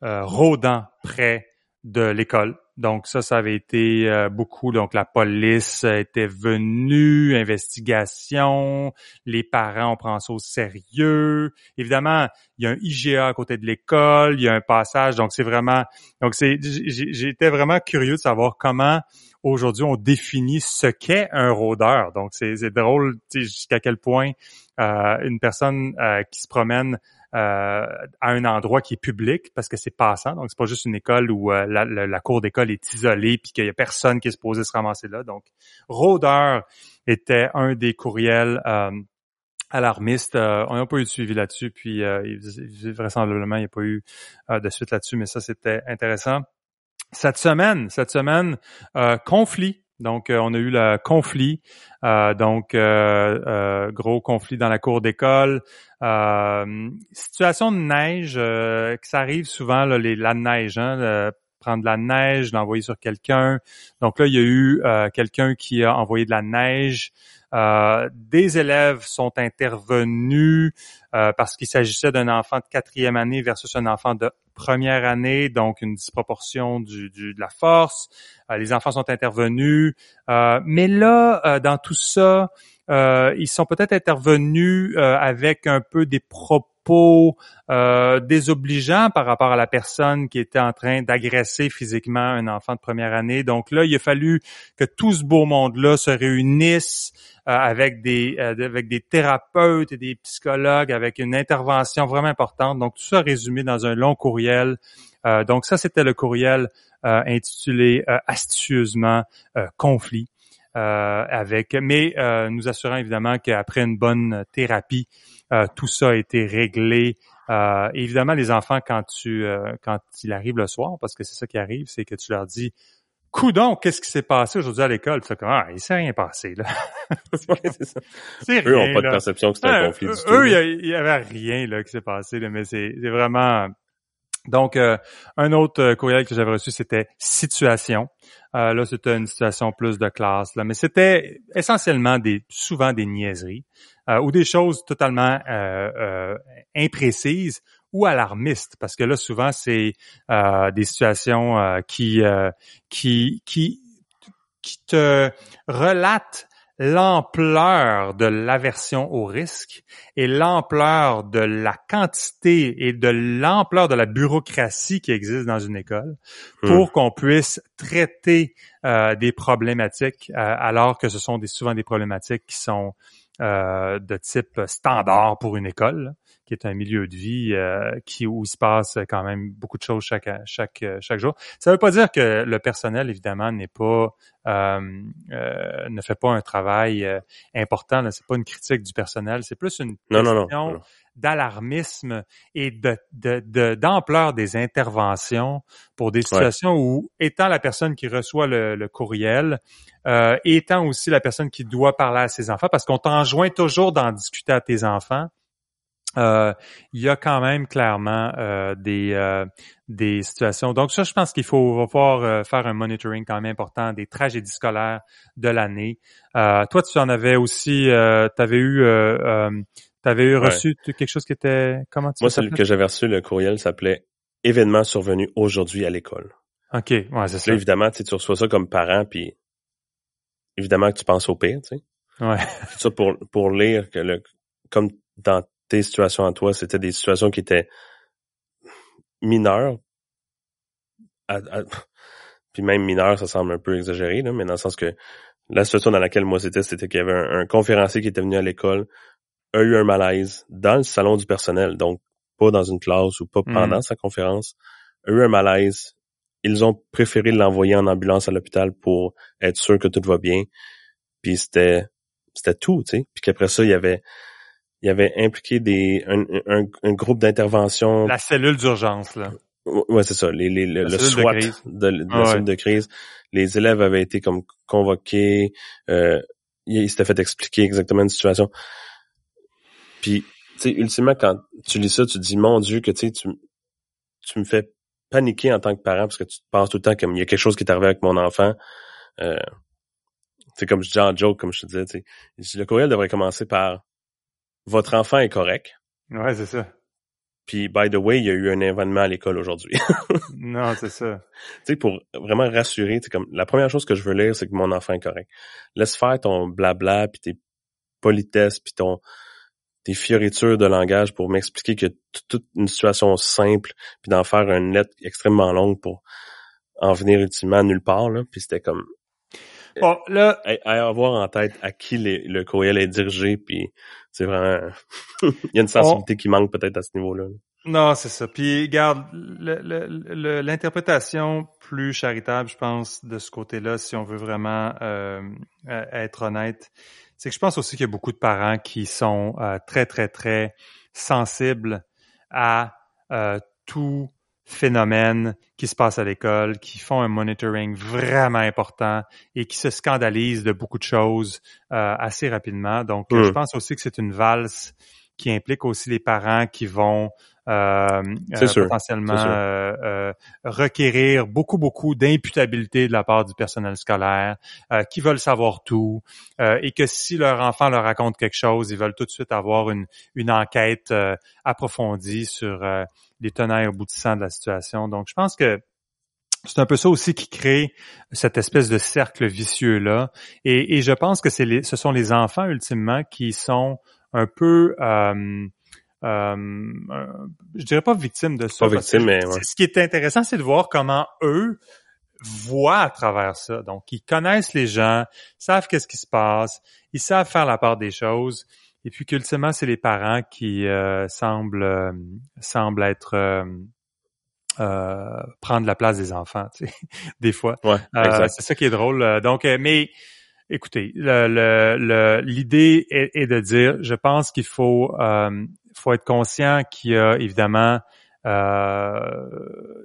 rôdant près de l'école. Donc ça, ça avait été euh, beaucoup. Donc la police était venue, investigation, les parents, on prend ça au sérieux. Évidemment, il y a un IGA à côté de l'école, il y a un passage. Donc c'est vraiment. Donc c'est. J'étais vraiment curieux de savoir comment aujourd'hui on définit ce qu'est un rôdeur. Donc c'est drôle jusqu'à quel point euh, une personne euh, qui se promène à un endroit qui est public parce que c'est passant. Donc, c'est pas juste une école où euh, la, cour d'école est isolée puis qu'il y a personne qui est supposé se ramasser là. Donc, rôdeur était un des courriels euh, alarmistes. on n'a pas eu de suivi là-dessus, puis vraisemblablement, il n'y a pas eu de suite là-dessus, mais ça, c'était intéressant. Cette semaine, cette semaine, conflit donc, euh, on a eu le conflit, euh, donc euh, gros conflit dans la cour d'école. situation de neige, que ça arrive souvent, les, la neige, hein, prendre de la neige, l'envoyer sur quelqu'un. Donc là, il y a eu quelqu'un qui a envoyé de la neige. Des élèves sont intervenus parce qu'il s'agissait d'un enfant de quatrième année versus un enfant de première année, donc une disproportion du, de la force. Euh, les enfants sont intervenus. Euh, mais là, euh, dans tout ça, ils sont peut-être intervenus avec un peu des propos désobligeants par rapport à la personne qui était en train d'agresser physiquement un enfant de première année. Donc là, il a fallu que tout ce beau monde-là se réunisse avec des avec des thérapeutes et des psychologues, avec une intervention vraiment importante. Donc tout ça résumé dans un long courriel. donc ça, c'était le courriel euh, intitulé euh, astucieusement euh, conflit. avec, mais nous assurant évidemment qu'après une bonne thérapie, tout ça a été réglé. évidemment, les enfants, quand tu quand il arrive le soir, parce que c'est ça qui arrive, c'est que tu leur dis Coudon, qu'est-ce qui s'est passé aujourd'hui à l'école? Tu comme, ah, il s'est rien passé, là. <laughs> c'est eux n'ont pas de perception que c'était un conflit du tout. Eux, il y, avait rien, là, qui s'est passé, là, mais c'est vraiment, donc, euh, un autre euh, courriel que j'avais reçu, c'était situation. Euh, là, c'était une situation plus de classe, là, mais c'était essentiellement des, souvent des niaiseries ou des choses totalement imprécises ou alarmistes, parce que là, souvent, c'est des situations qui, qui, qui, qui te relatent l'ampleur de l'aversion au risque et l'ampleur de la quantité et de l'ampleur de la bureaucratie qui existe dans une école hmm. pour qu'on puisse traiter euh, des problématiques euh, alors que ce sont des, souvent des problématiques qui sont euh, de type standard pour une école qui est un milieu de vie euh, qui où il se passe quand même beaucoup de choses chaque chaque chaque jour. Ça ne veut pas dire que le personnel évidemment n'est pas euh, euh, ne fait pas un travail important. C'est pas une critique du personnel, c'est plus une question d'alarmisme et de d'ampleur des interventions pour des situations où étant la personne qui reçoit le, le courriel, étant aussi la personne qui doit parler à ses enfants, parce qu'on t'enjoint toujours d'en discuter à tes enfants euh, il y a quand même clairement euh, des euh, des situations. Donc ça, je pense qu'il faut va falloir faire un monitoring quand même important des tragédies scolaires de l'année. toi, tu en avais aussi, tu avais eu T'avais eu reçu quelque chose qui était comment tu Moi, celui que j'avais reçu, le courriel s'appelait événement survenu aujourd'hui à l'école. OK, ouais, c'est ça. Là, évidemment, tu reçois ça comme parent, puis évidemment que tu penses au pire, tu sais. Ouais. ça pour, pour lire que le, comme dans tes situations à toi, c'était des situations qui étaient mineures. <laughs> puis même mineures, ça semble un peu exagéré, là, mais dans le sens que la situation dans laquelle moi c'était, c'était qu'il y avait un, conférencier qui était venu à l'école, a eu un malaise dans le salon du personnel, donc pas dans une classe ou pas hmm. pendant sa conférence, a eu un malaise. Ils ont préféré l'envoyer en ambulance à l'hôpital pour être sûr que tout va bien. Puis c'était c'était tout, tu sais. Puis qu'après ça, il y avait il y avait impliqué des un, un, groupe d'intervention. La cellule d'urgence là. Ouais, c'est ça. Les, les, le, SWAT de, la cellule de crise. Les élèves avaient été comme convoqués. Euh, ils s'étaient fait expliquer exactement une situation. Puis, tu sais, ultimement, quand tu lis ça, tu te dis, mon Dieu, que tu tu, tu me fais paniquer en tant que parent parce que tu te penses tout le temps comme il y a quelque chose qui est arrivé avec mon enfant. Euh, c'est comme je dis en joke, comme je te disais, tu sais. Le courriel devrait commencer par votre enfant est correct. Ouais, c'est ça. Puis, by the way, il y a eu un événement à l'école aujourd'hui. <laughs> non, c'est ça. Tu sais, pour vraiment rassurer, c'est comme la première chose que je veux lire, c'est que mon enfant est correct. Laisse faire ton blabla, puis tes politesses, puis ton tes fioritures de langage pour m'expliquer que toute une situation simple, puis d'en faire une lettre extrêmement longue pour en venir ultimement nulle part. Là. Puis c'était comme Bon, là... À, avoir en tête à qui le courriel est dirigé, puis c'est vraiment... <laughs> Il y a une sensibilité qui manque peut-être à ce niveau-là. Non, c'est ça. Puis, garde, l'interprétation plus charitable, je pense, de ce côté-là, si on veut vraiment euh, être honnête, c'est que je pense aussi qu'il y a beaucoup de parents qui sont euh, très, très, très sensibles à euh, tout phénomènes qui se passent à l'école, qui font un monitoring vraiment important et qui se scandalisent de beaucoup de choses euh, assez rapidement. Donc, je pense aussi que c'est une valse qui implique aussi les parents qui vont euh, euh potentiellement euh, euh, requérir beaucoup, beaucoup d'imputabilité de la part du personnel scolaire, qui veulent savoir tout, et que si leur enfant leur raconte quelque chose, ils veulent tout de suite avoir une, une enquête approfondie sur les tenants et aboutissants de la situation. Donc, je pense que c'est un peu ça aussi qui crée cette espèce de cercle vicieux là. Et, et je pense que c'est ce sont les enfants ultimement qui sont un peu euh, euh, je dirais pas victimes de ça. Pas victimes, mais ce qui est intéressant, c'est de voir comment eux voient à travers ça. Donc, ils connaissent les gens, savent qu'est-ce qui se passe, ils savent faire la part des choses. Et puis qu'ultimement, c'est les parents qui euh, semblent euh, semblent être euh, euh, prendre la place des enfants, <laughs> tu sais, des fois. Ouais, c'est ça qui est drôle. Donc, mais écoutez, l'idée est, est, de dire, je pense qu'il faut faut être conscient qu'il y a évidemment euh,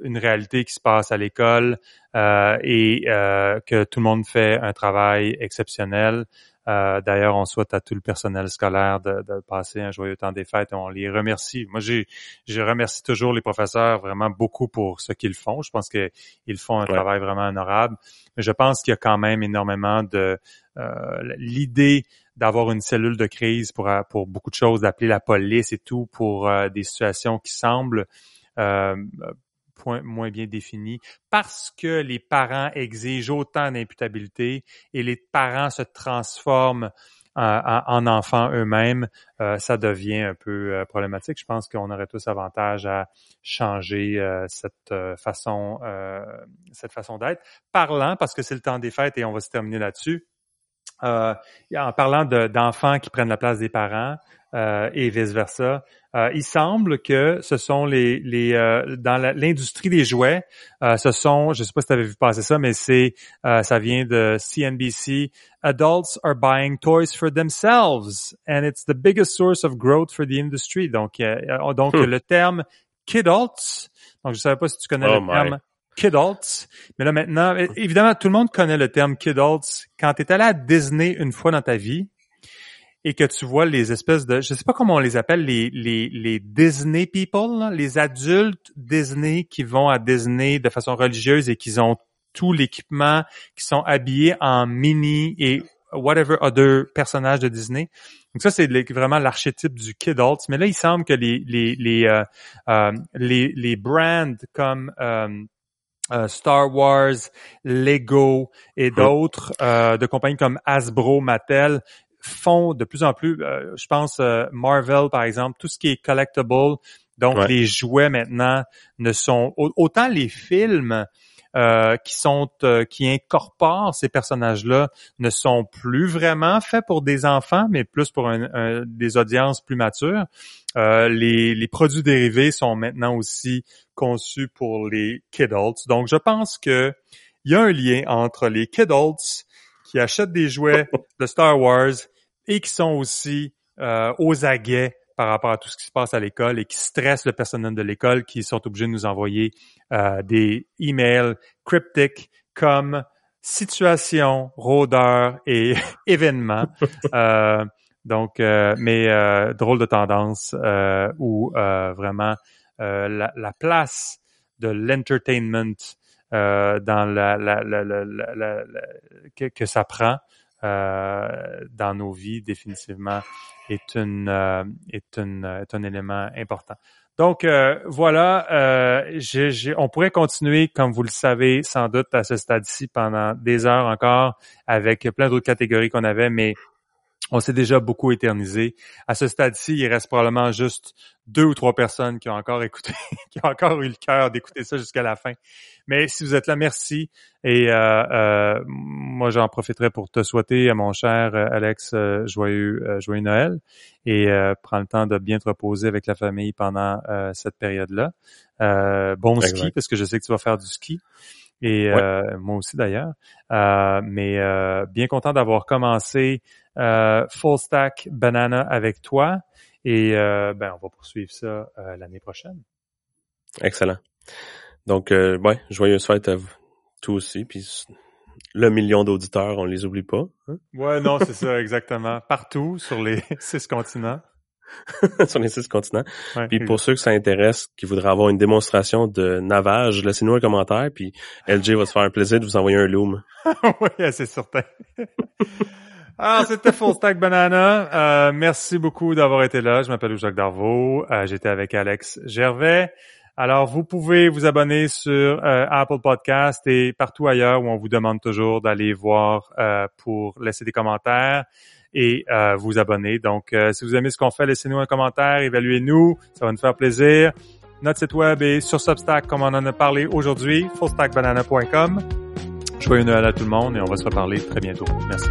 une réalité qui se passe à l'école euh, et euh, que tout le monde fait un travail exceptionnel. Euh, d'ailleurs, on souhaite à tout le personnel scolaire de, de, passer un joyeux temps des fêtes on les remercie. Moi, j'ai, je remercie toujours les professeurs vraiment beaucoup pour ce qu'ils font. Je pense qu'ils font un travail vraiment honorable. Mais je pense qu'il y a quand même énormément de euh, l'idée d'avoir une cellule de crise pour, pour beaucoup de choses, d'appeler la police et tout pour euh, des situations qui semblent euh, moins bien défini parce que les parents exigent autant d'imputabilité et les parents se transforment en, enfants eux-mêmes, euh, ça devient un peu euh, problématique. Je pense qu'on aurait tous avantage à changer euh, cette façon, cette façon d'être. Parlant, parce que c'est le temps des fêtes et on va se terminer là-dessus. en parlant d'enfants qui prennent la place des parents, euh, et vice-versa. Euh, il semble que ce sont les, les euh, dans l'industrie des jouets, ce sont, je sais pas si tu avais vu passer ça, mais c'est ça vient de CNBC. Adults are buying toys for themselves, and it's the biggest source of growth for the industry. Donc, donc hmm. le terme kidults. Donc, je savais pas si tu connais oh le terme kidults. Mais là maintenant, évidemment, tout le monde connaît le terme kidults. Quand tu es allé à Disney une fois dans ta vie, et que tu vois les espèces de, je sais pas comment on les appelle, les, les, les Disney people, les adultes Disney qui vont à Disney de façon religieuse et qui ont tout l'équipement, qui sont habillés en mini et whatever other personnages de Disney. Donc ça, c'est vraiment l'archétype du kidult. Mais là, il semble que les les les euh, les, les brands comme Star Wars, Lego et d'autres de compagnies comme Hasbro, Mattel font de plus en plus, je pense Marvel par exemple, tout ce qui est collectible, donc les jouets maintenant ne sont autant les films euh, qui sont euh, qui incorporent ces personnages-là ne sont plus vraiment faits pour des enfants, mais plus pour des audiences plus matures. Euh, les, les, produits dérivés sont maintenant aussi conçus pour les kidults. Donc, je pense que il y a un lien entre les kidults qui achètent des jouets de Star Wars et qui sont aussi aux aguets par rapport à tout ce qui se passe à l'école et qui stressent le personnel de l'école qui sont obligés de nous envoyer euh, des emails cryptiques comme situation, rôdeur et <laughs> événement. Euh, donc, euh, mais drôle de tendance où vraiment la, la, place de l'entertainment dans la, la, la que, que, ça prend dans nos vies définitivement est une est une est un élément important. Donc euh, voilà, euh, on pourrait continuer, comme vous le savez, sans doute à ce stade-ci pendant des heures encore, avec plein d'autres catégories qu'on avait, mais on s'est déjà beaucoup éternisé. À ce stade-ci, il reste probablement juste deux ou trois personnes qui ont encore écouté, <laughs> qui ont encore eu le cœur d'écouter ça jusqu'à la fin. Mais si vous êtes là, merci. Et euh, euh moi, j'en profiterai pour te souhaiter, à mon cher euh, Alex, euh, joyeux, joyeux Noël. Et prends le temps de bien te reposer avec la famille pendant cette période-là. bon ski, parce que je sais que tu vas faire du ski et moi aussi d'ailleurs. Euh, mais bien content d'avoir commencé euh, Full Stack Banana avec toi. Et euh, ben, on va poursuivre ça euh, l'année prochaine. Excellent. Donc, euh, ouais, joyeuse fête à vous tous aussi. Puis le million d'auditeurs, on les oublie pas. Hein? Ouais, non, c'est ça, exactement. Partout sur les <laughs> six continents. <laughs> sur les six continents. puis pour ceux que ça intéresse, qui voudraient avoir une démonstration de navage, laissez-nous un commentaire, puis LJ va se faire un plaisir de vous envoyer un loom. <laughs> oui, c'est certain. Alors, <laughs> c'était Full Stack Banana. Euh, merci beaucoup d'avoir été là. Je m'appelle Jacques Darvaux. Euh, J'étais avec Alex Gervais. Alors, vous pouvez vous abonner sur euh, Apple Podcast et partout ailleurs où on vous demande toujours d'aller voir euh, pour laisser des commentaires et vous abonner. Donc, si vous aimez ce qu'on fait, laissez-nous un commentaire, évaluez-nous, ça va nous faire plaisir. Notre site web est sur Substack, comme on en a parlé aujourd'hui, fullstackbanana.com. Joyeux Noël à tout le monde et on va se reparler très bientôt. Merci.